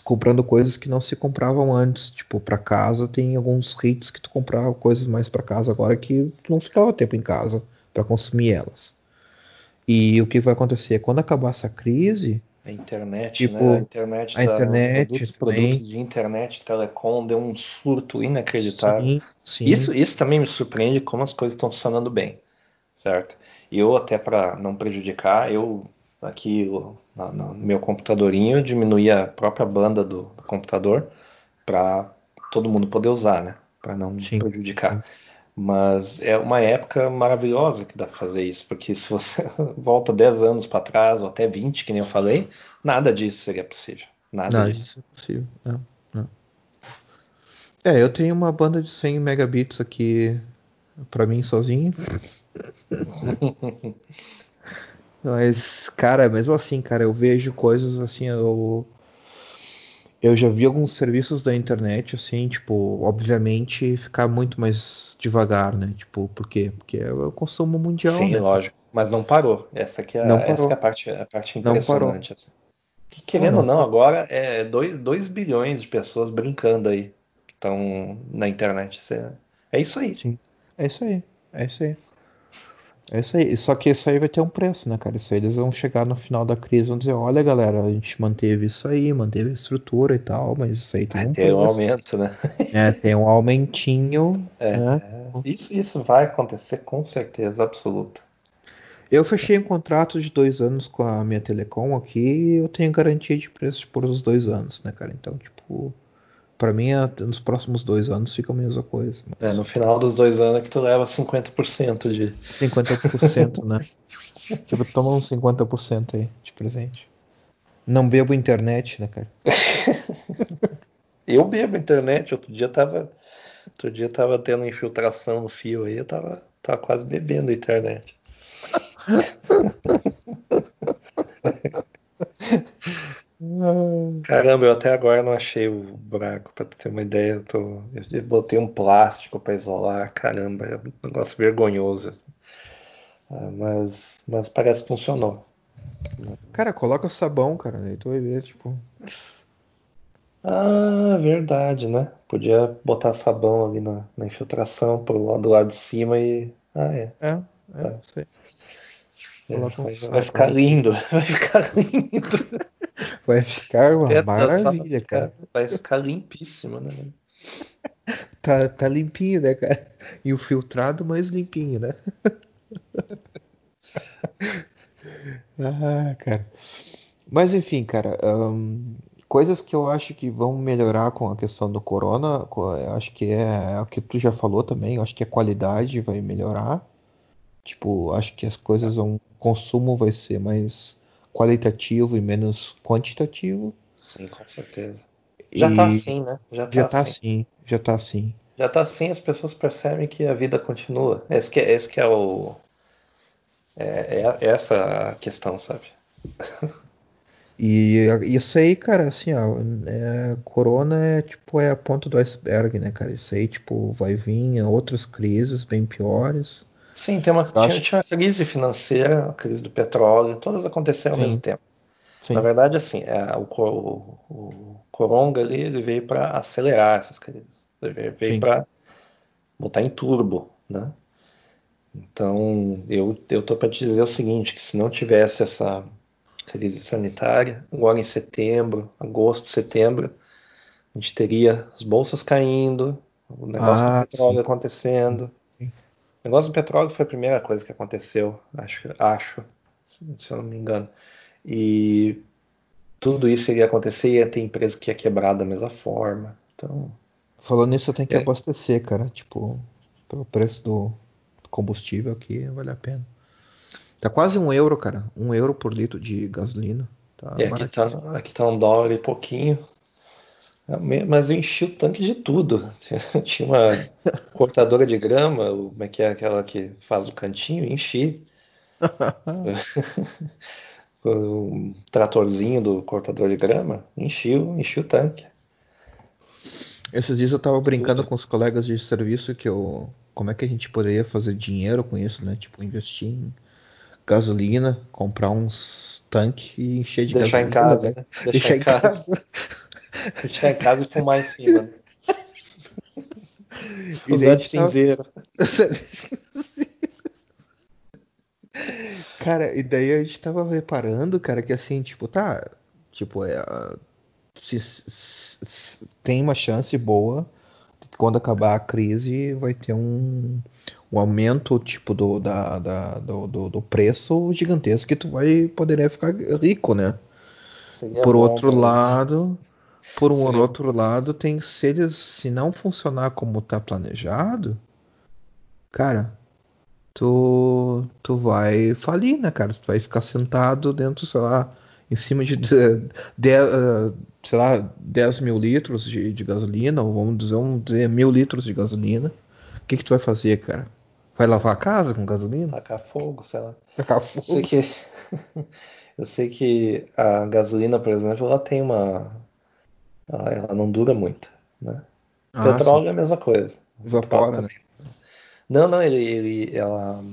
comprando coisas que não se compravam antes. Tipo, para casa tem alguns hits que tu comprava coisas mais para casa agora que tu não ficava tempo em casa para consumir elas. E o que vai acontecer quando acabar essa crise, A internet, Tipo, né? A internet, a tá- internet produtos, produtos de internet, telecom, deu um surto inacreditável. sim, sim, Isso, isso também me surpreende como as coisas estão funcionando bem, certo? E eu até para não prejudicar, eu aqui o- na- no meu computadorinho diminuí a própria banda do, do computador para todo mundo poder usar, né? Para não Sim, prejudicar. Mas é uma época maravilhosa que dá para fazer isso, porque se você volta 10 anos para trás, ou até 20, que nem eu falei, nada disso seria possível. Nada Não, disso. isso é possível. É, é. É, eu tenho uma banda de 100 megabits aqui pra mim sozinho. Mas, cara, mesmo assim, cara, eu vejo coisas assim, eu eu já vi alguns serviços da internet assim, tipo, obviamente ficar muito mais devagar, né? Tipo, por quê? Porque é o consumo mundial, Sim, né? lógico. Mas não parou. Essa que é, a- essa é a parte, a parte impressionante. assim. Que, querendo Não, ou não não, agora é 2 bilhões de pessoas brincando aí que estão na internet. Isso é, é isso aí. Sim. É isso aí. É isso aí. É isso aí. Só que isso aí vai ter um preço, né, cara? Isso aí eles vão chegar no final da crise e vão dizer, olha, galera, a gente manteve isso aí, manteve a estrutura e tal, mas isso aí tem Vai um ter um preço. aumento, né? É, tem um aumentinho, É, né? Isso, isso vai acontecer com certeza absoluta. Eu fechei um contrato de dois anos com a minha Telecom aqui e eu tenho garantia de preço por os dois anos, né, cara? Então, tipo, pra mim, a- nos próximos dois anos fica a mesma coisa. É, Mas no final dos dois anos é que tu leva 50% de. 50%, né? Tipo, toma uns 50% aí de presente. Não bebo internet, né, cara? Eu bebo internet, outro dia tava. Outro dia tava tendo infiltração no fio aí, eu tava, tava quase bebendo internet. Caramba, eu até agora não achei o buraco, pra ter uma ideia. Eu, tô, eu botei um plástico pra isolar. Caramba, é um negócio vergonhoso. Ah, mas, mas parece que funcionou. Cara, coloca sabão, cara, aí tu vai ver, tipo. Ah, verdade, né? Podia botar sabão ali na, na infiltração pro lado, do lado de cima e. Ah, é. É, é, Tá. isso aí. É, um vai, vai ficar lindo, vai ficar lindo. Vai ficar uma maravilha, cara. Vai ficar limpíssimo, né? Tá, tá limpinho, né, cara? E o filtrado mais limpinho, né? ah, cara. Mas enfim, cara, ahn, coisas que eu acho que vão melhorar com a questão do corona, acho que é, é o que tu já falou também, eu acho que a qualidade vai melhorar. Tipo, acho que as coisas vão, o consumo vai ser mais qualitativo e menos quantitativo. Sim, com certeza. Já tá E assim, né? Já tá, já tá assim. assim, já tá assim. Já tá assim, as pessoas percebem que a vida continua. Esse que é, esse que é o. É, é essa a questão, sabe? E isso aí, cara, assim, ó, é, corona é tipo é a ponta do iceberg, né, cara? Isso aí, tipo, vai vir outras crises bem piores. Sim, tem uma, tinha, acho- tinha uma crise financeira, a crise do petróleo, todas aconteceram ao Sim. mesmo tempo. Sim, Na verdade, assim, é, o, o, o Coronga ali, ele veio para acelerar essas crises. Ele veio, para botar em turbo, né? Então, eu, eu tô para te dizer o seguinte, que se não tivesse essa crise sanitária, agora em setembro, agosto, setembro, a gente teria as bolsas caindo, o negócio Ah, do petróleo sim. acontecendo. O negócio do petróleo foi a primeira coisa que aconteceu, acho, acho, se eu não me engano. E tudo isso iria acontecer, ia ter empresa que ia quebrar da mesma forma. Então, Falando nisso, eu tenho que É. abastecer, cara. Tipo, pelo preço do combustível aqui, vale a pena. Tá quase um euro, cara. Um euro por litro de gasolina. Tá e aqui tá, aqui tá um dólar e pouquinho. Mas eu enchi o tanque de tudo. Tinha uma cortadora de grama, como é que é aquela que faz o cantinho, enchi. o tratorzinho do cortador de grama, enchi, enchi o tanque. Esses dias eu tava brincando com os colegas de serviço que eu. Como é que a gente poderia fazer dinheiro com isso, né? Tipo, investir em gasolina, comprar uns tanques e encher de Deixar gasolina. em casa, né? né? Deixar, em casa. Deixar em casa e fumar em cima. E daí Usar a de gente tava- cinzeiro. Cara, e daí a gente tava reparando, cara, que assim, tipo, tá. Tipo, é. ah, Se, se- se- tem uma chance boa de que quando acabar a crise vai ter um, um aumento, tipo, do, da, da- do, do, do preço gigantesco que tu vai poderia ficar rico, né? Seria Por bom, outro lado, por um outro lado, tem se eles, se não funcionar como tá planejado, cara, tu, tu vai falir, né, cara? Tu vai ficar sentado dentro, sei lá, em cima de, de, de- eh, sei lá, 10 mil litros de, de gasolina, ou vamos dizer, vamos dizer mil litros de gasolina. O que que tu vai fazer, cara? Vai lavar a casa com gasolina? Tacar fogo, sei lá. Tacar Eu sei fogo? que eu sei que a gasolina, por exemplo, ela tem uma ela, ela não dura muito, né? Ah, Petróleo é a mesma coisa. sim. Evapora, né? Não, não, ele, ele ela,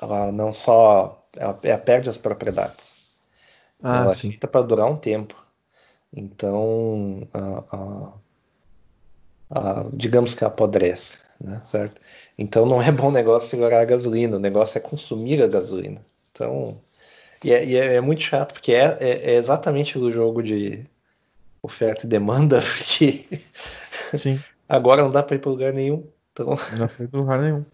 ela não só ela, ela perde as propriedades. Ah, ela é sim. feita para durar um tempo. Então, a- a- a- digamos que apodrece, né? Certo? Então não é bom negócio segurar a gasolina, o negócio é consumir a gasolina. Então, e é, e é- é muito chato, porque é, é- é exatamente o jogo de oferta e demanda, porque Sim, agora não dá para ir para lugar nenhum. Então, não foi pra lugar nenhum.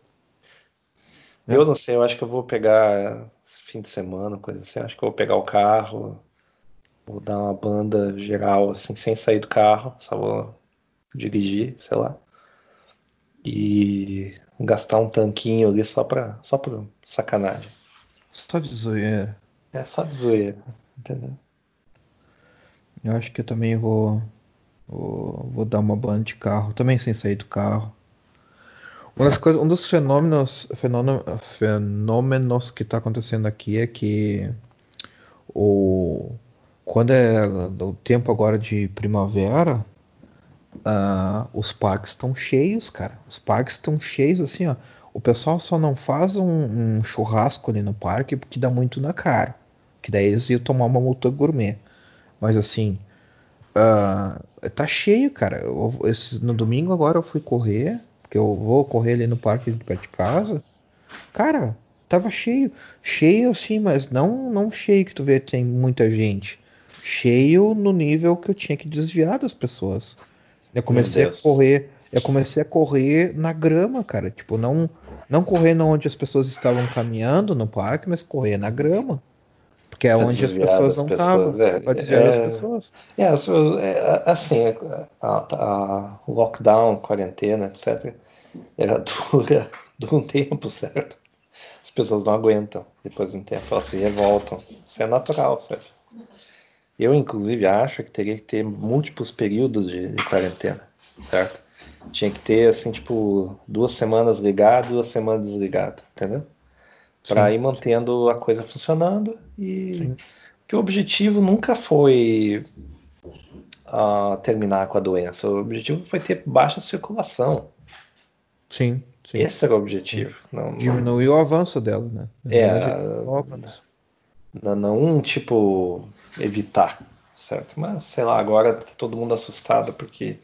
É. eu não sei, eu acho que eu vou pegar fim de semana, coisa assim, acho que eu vou pegar o carro, vou dar uma banda geral, assim, sem sair do carro, só vou dirigir, sei lá. E gastar um tanquinho ali só pra, só por sacanagem. Só de zoeira. É só de zoeira, entendeu? Eu acho que eu também vou, vou, vou dar uma banda de carro, também sem sair do carro. Uma das coisas, um dos fenômenos, fenômeno- fenômenos que está acontecendo aqui é que o, quando é o tempo agora de primavera, ah, os parques estão cheios, cara. Os parques estão cheios, assim, ó. O pessoal só não faz um, um churrasco ali no parque porque dá muito na cara. Que daí eles iam tomar uma multa gourmet. Mas assim, ah, tá cheio, cara. Eu- esse- no domingo agora eu fui correr, porque eu vou correr ali no parque de perto de casa. Cara, tava cheio. Cheio assim, mas não, não cheio que tu vê que tem muita gente. Cheio no nível que eu tinha que desviar das pessoas. Eu comecei a correr, eu comecei a correr na grama, cara. Tipo, não, não correr onde as pessoas estavam caminhando no parque, mas correr na grama. Porque é onde as pessoas não estavam. é, Pra desviar das é. pessoas. É, é, assim, a, a- lockdown, quarentena, etc., ela dura, dura um tempo, certo? As pessoas não aguentam. Depois de um tempo elas se revoltam. Isso é natural, certo? Eu, inclusive, acho que teria que ter múltiplos períodos de, de quarentena, certo? Tinha que ter, assim, tipo, duas semanas ligado, duas semanas desligado, entendeu? Para ir mantendo a coisa funcionando e Sim. que o objetivo nunca foi ah, terminar com a doença. O objetivo foi ter baixa circulação. Sim, sim. Esse era o objetivo. Não, não, Diminuiu o avanço dela, né? É, avanço. não, não, tipo, evitar, certo? Mas, sei lá, agora tá todo mundo assustado porque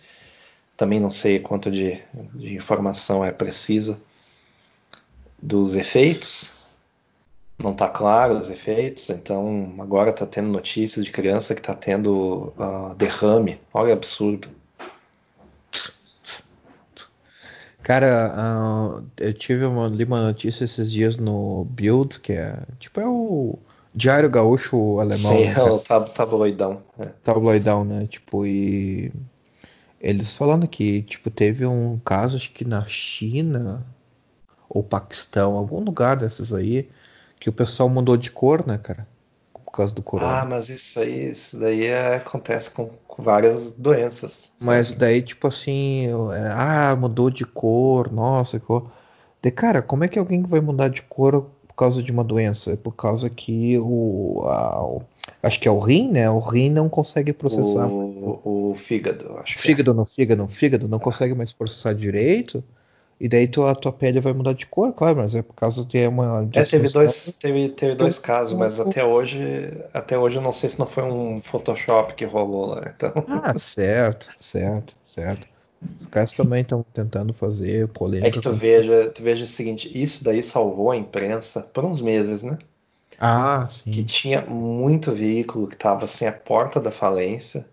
também não sei quanto de, de informação é precisa dos efeitos. Não tá claro os efeitos, então agora tá tendo notícias de criança que tá tendo ah, derrame. Olha, absurdo. Cara, ah, eu tive uma, li uma notícia esses dias no Bild, que é tipo é o Diário Gaúcho alemão, Sim, né, é o tab tabloidão. É. tabloidão, né? Tipo, e eles falando que, tipo, teve um caso, acho que na China ou Paquistão, algum lugar desses aí, que o pessoal mudou de cor, né, cara? Por causa do Ah, corona. mas isso aí, isso daí é- acontece com, com várias doenças. Mas daí, tipo assim, é, ah, mudou de cor, nossa, que cor. De, cara, como é que alguém vai mudar de cor por causa de uma doença, é por causa que o, a, o acho que é o rim, né? O rim não consegue processar. O, o fígado, acho. Fígado é. no fígado, fígado não ah. consegue mais processar direito. E daí tu, a tua pele vai mudar de cor, claro, mas é por causa de uma. É, teve dois, teve, teve dois casos, mas até hoje, até hoje eu não sei se não foi um Photoshop que rolou lá. Então... Ah, certo, certo, certo. Os caras também estão tentando fazer polêmica. É que tu veja, tu veja o seguinte, isso daí salvou a imprensa por uns meses, né? Ah, sim. Que tinha muito veículo que estava assim à porta da falência.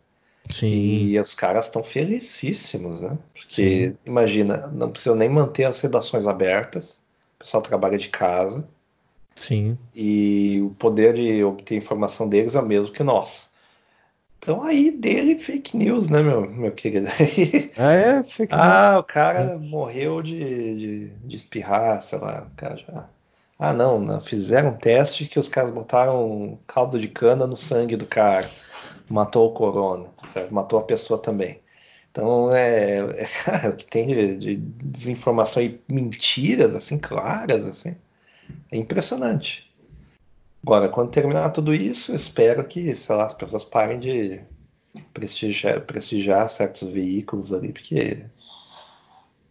Sim. E os caras estão felicíssimos, né? Porque, sim. imagina, não precisa nem manter as redações abertas, o pessoal trabalha de casa. Sim. E o poder de obter informação deles é o mesmo que nós. Então aí dele fake news, né, meu, meu querido? Ah, é, fake news. Ah, o cara é. morreu de, de, de, espirrar, sei lá, o cara já. Ah, não, não, fizeram um teste que os caras botaram caldo de cana no sangue do cara. Matou o corona, certo? Matou a pessoa também. Então, é, é cara, o que tem de, de desinformação e mentiras, assim, claras, assim, é impressionante. Agora, quando terminar tudo isso, eu espero que, sei lá, as pessoas parem de prestigiar, prestigiar certos veículos ali, porque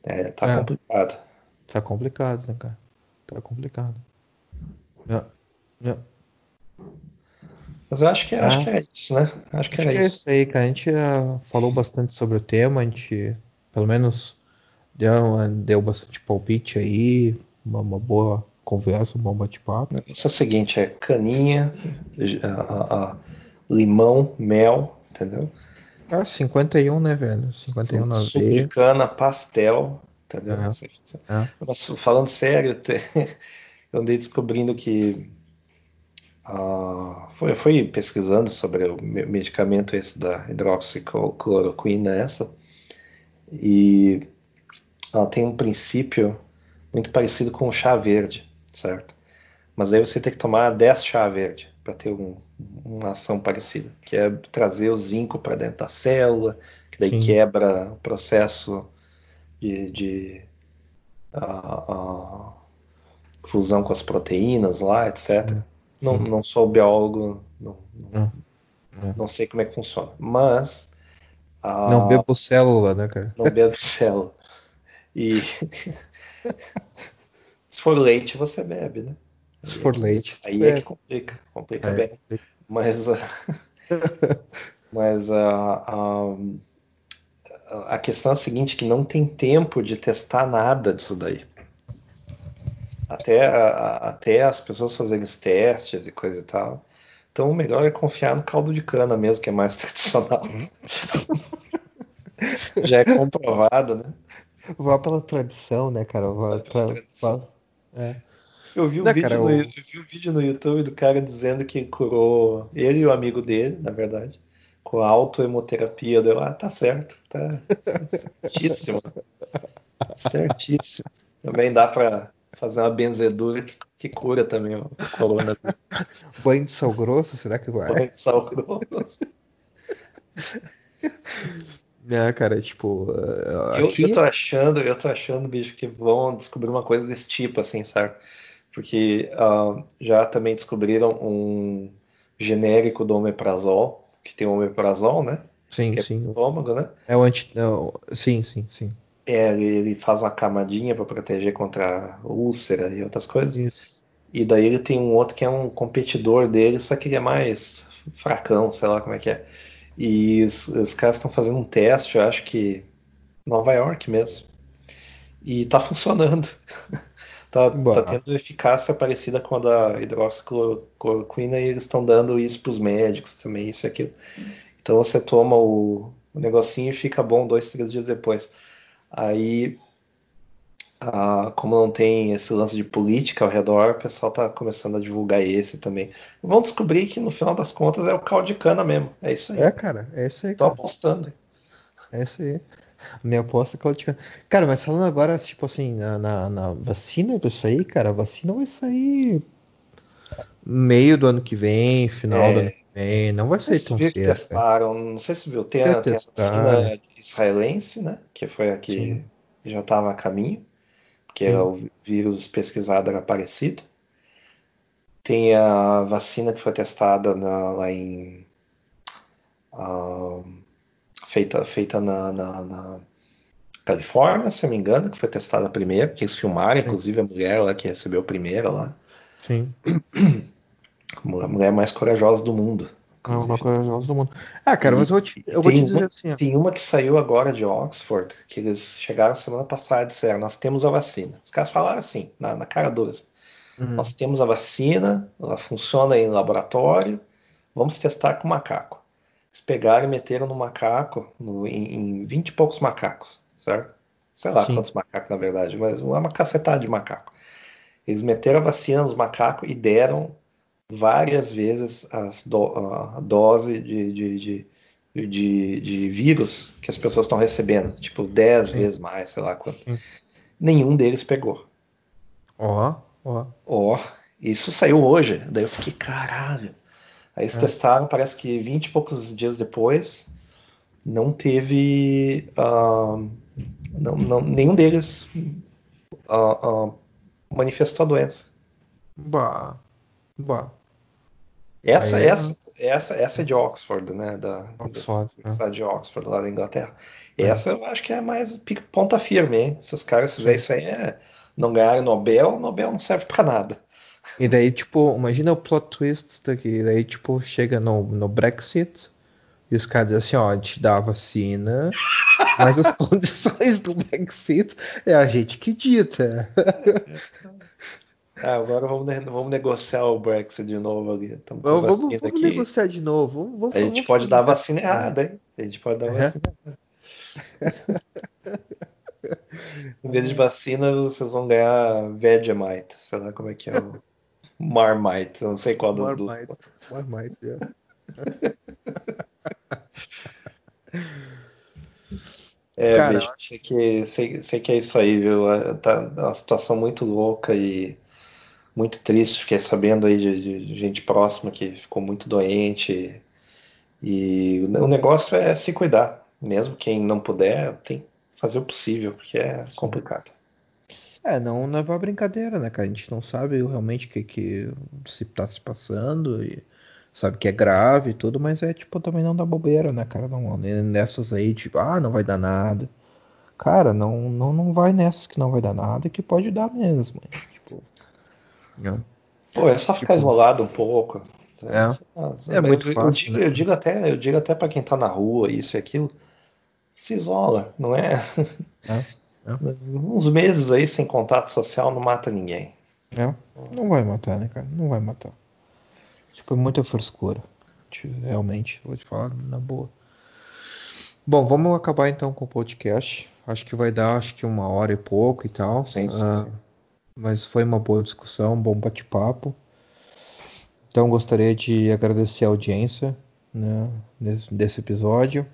é, tá é, complicado. Tá complicado, né, cara? Tá complicado. É, é. Mas eu acho que, é, acho que é isso, né? Acho que acho era que é isso. isso aí, cara. A gente uh, falou bastante sobre o tema, a gente, pelo menos, deu, deu bastante palpite aí, uma, uma boa conversa, um bom bate-papo. Isso é o seguinte, é caninha, a, a, limão, mel, entendeu? Ah, 51, né, velho? 51 na de cana, pastel, entendeu? É. É. Mas falando sério, eu andei descobrindo que uh, foi, foi pesquisando sobre o medicamento esse da hidroxicloroquina essa e ela tem um princípio muito parecido com o chá verde certo? Mas aí você tem que tomar 10 chá verde para ter um, uma ação parecida, que é trazer o zinco para dentro da célula, que daí Sim. quebra o processo de, de a, a fusão com as proteínas lá, etc. Sim. Não, não sou biólogo, não, não, é. não, sei como é que funciona, mas não bebo célula, né, cara? Não bebo célula. E Se for leite, você bebe, né? Se for leite. Aí é, é que complica, complica é. bem. Mas, mas a, a, a questão é a seguinte, que não tem tempo de testar nada disso daí. Até, a, até as pessoas fazerem os testes e coisa e tal. Então o melhor é confiar no caldo de cana mesmo, que é mais tradicional. Já é comprovado, né? Vá pela tradição, né, cara? Vá, pela, tradição. É. Eu vi, um vídeo cara, no, eu... eu vi um vídeo no YouTube do cara dizendo que curou ele e o amigo dele, na verdade, com a autoemoterapia. Deu, ah, tá certo, tá certíssimo. certíssimo. Também dá para fazer uma benzedura que, que cura também o corona. Banho de sal grosso, será que vai? Banho de sal grosso. É, cara, tipo. Uh, eu, aqui... eu tô achando, eu tô achando, bicho, que vão descobrir uma coisa desse tipo, assim, sabe? Porque uh, já também descobriram um genérico do omeprazol, que tem o omeprazol, né? Sim, que é sim. estômago, né? É o anti. É sim, sim, sim. É, ele faz uma camadinha para proteger contra úlcera e outras coisas. Isso. E daí ele tem um outro que é um competidor dele, só que ele é mais fracão, sei lá como é que é. E os, os caras estão fazendo um teste, eu acho que Nova York mesmo. E tá funcionando. tá, tá, tendo eficácia parecida com a da hidroxicloroquina e eles estão dando isso para os médicos também, isso e aquilo. Então você toma o, o negocinho e fica bom dois, três dias depois. Aí ah, como não tem esse lance de política ao redor, o pessoal está começando a divulgar esse também. Vão descobrir que no final das contas é o caldo de cana mesmo. É isso aí. É, cara, é isso aí. Tô cara. apostando. É isso aí. Minha aposta é caldo de cana. Cara, mas falando agora, tipo assim, na, na, na vacina isso aí, cara, a vacina vai sair meio do ano que vem, final é. do ano que vem. Não vai sair tão cedo. que testaram, não sei se viu. Tem, a, tem a vacina israelense, né? Que foi a que já estava a caminho que era o vírus pesquisado era parecido. tem a vacina que foi testada na, lá em. Uh, feita feita na, na, na, Califórnia, se eu me engano, que foi testada primeiro, que eles filmaram, Sim. inclusive a mulher lá que recebeu primeiro lá. Sim. A mulher mais corajosa do mundo. É uma corajosa do mundo. Ah, cara, mas eu vou te, eu vou te dizer uma, assim. Ó. Tem uma que saiu agora de Oxford, que eles chegaram semana passada e disseram: Nós temos a vacina. Os caras falaram assim, na, na cara dura. Assim, uhum. Nós temos a vacina, ela funciona em laboratório, vamos testar com macaco. Eles pegaram e meteram no macaco, no, em, em 20 e poucos macacos, certo? Sei lá Sim. quantos macacos, na verdade, mas uma cacetada de macaco. Eles meteram a vacina nos macacos e deram várias vezes as do, a dose de, de, de, de, de vírus que as pessoas estão recebendo, tipo 10 Sim. vezes mais, sei lá quanto. Sim. Nenhum deles pegou. Ó, ó. Ó, isso saiu hoje. Daí eu fiquei, caralho. Aí eles é. testaram, parece que 20 e poucos dias depois, não teve. Uh, não, não, nenhum deles uh, uh, manifestou a doença. Bah. Bah. Essa, Aí, essa, essa, essa é de Oxford, né? Da, Oxford, da né? de Oxford, lá da Inglaterra. É. Essa eu acho que é mais ponta firme, hein? Se os caras fizerem isso aí, é, não ganharem Nobel, Nobel não serve para nada. E daí, tipo, imagina o plot twist daqui. Daí, tipo, chega no, no Brexit e os caras dizem assim, ó, a gente dá a vacina, mas as condições do Brexit é a gente que dita. Ah, agora vamos, vamos negociar o Brexit de novo ali. Vamos, vamos, vamos negociar de novo. Vamos, a gente pode dar a vacina errada, hein? A gente pode dar a vacina errada. em vez de vacina, vocês vão ganhar Vegemite. Sei lá como é que é o. Marmite. Não sei qual das duas. Marmite, é. É, Cara, bicho, sei que, sei, sei que é isso aí, viu? Tá uma situação muito louca e muito triste. Fiquei sabendo aí de, de gente próxima que ficou muito doente. E o negócio é se cuidar. Mesmo quem não puder, tem que fazer o possível, porque é complicado. É, não levar brincadeira, né, cara? A gente não sabe realmente o que, que se tá se passando e sabe que é grave e tudo, mas é tipo também não dá bobeira, né, cara? Não, nessas aí, tipo, ah, não vai dar nada. Cara, não, não, não vai nessas que não vai dar nada, que pode dar mesmo. Tipo, Pô, é só ficar tipo, isolado um pouco. É, é muito eu, fácil. Eu digo, né? eu digo até, eu digo até para quem tá na rua, isso e aquilo, se isola, não é? é, é. Uns meses aí sem contato social não mata ninguém. É, não vai matar, né, cara? Não vai matar. Tipo, muita frescura. Realmente, vou te falar na boa. Bom, vamos acabar então com o podcast. Acho que vai dar acho que uma hora e pouco e tal. Sim, sim, uh, sim. Mas foi uma boa discussão, um bom bate-papo. Então gostaria de agradecer a audiência né, desse, desse, episódio.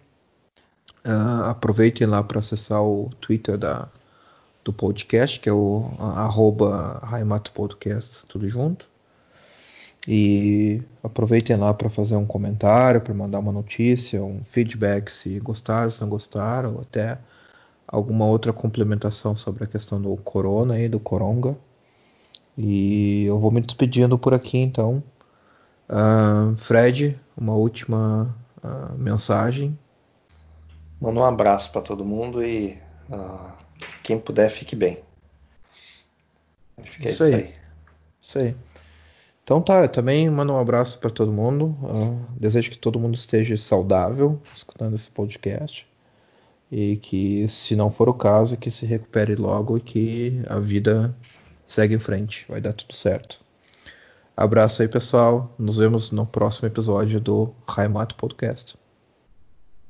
Uh, aproveitem lá para acessar o Twitter da, do podcast, que é o arroba Podcast, tudo junto. E aproveitem lá para fazer um comentário, para mandar uma notícia, um feedback se gostaram, se não gostaram, ou até alguma outra complementação sobre a questão do corona e do coronga. E eu vou me despedindo por aqui então. Uh, Fred, uma última uh, mensagem. Manda um abraço para todo mundo e uh, quem puder fique bem. Acho que é isso, isso aí. aí. Isso aí. Então tá, eu também mando um abraço para todo mundo. desejo que todo mundo esteja saudável escutando esse podcast e que, se não for o caso, que se recupere logo e que a vida segue em frente, vai dar tudo certo. Abraço aí, pessoal. Nos vemos no próximo episódio do Raimato Podcast.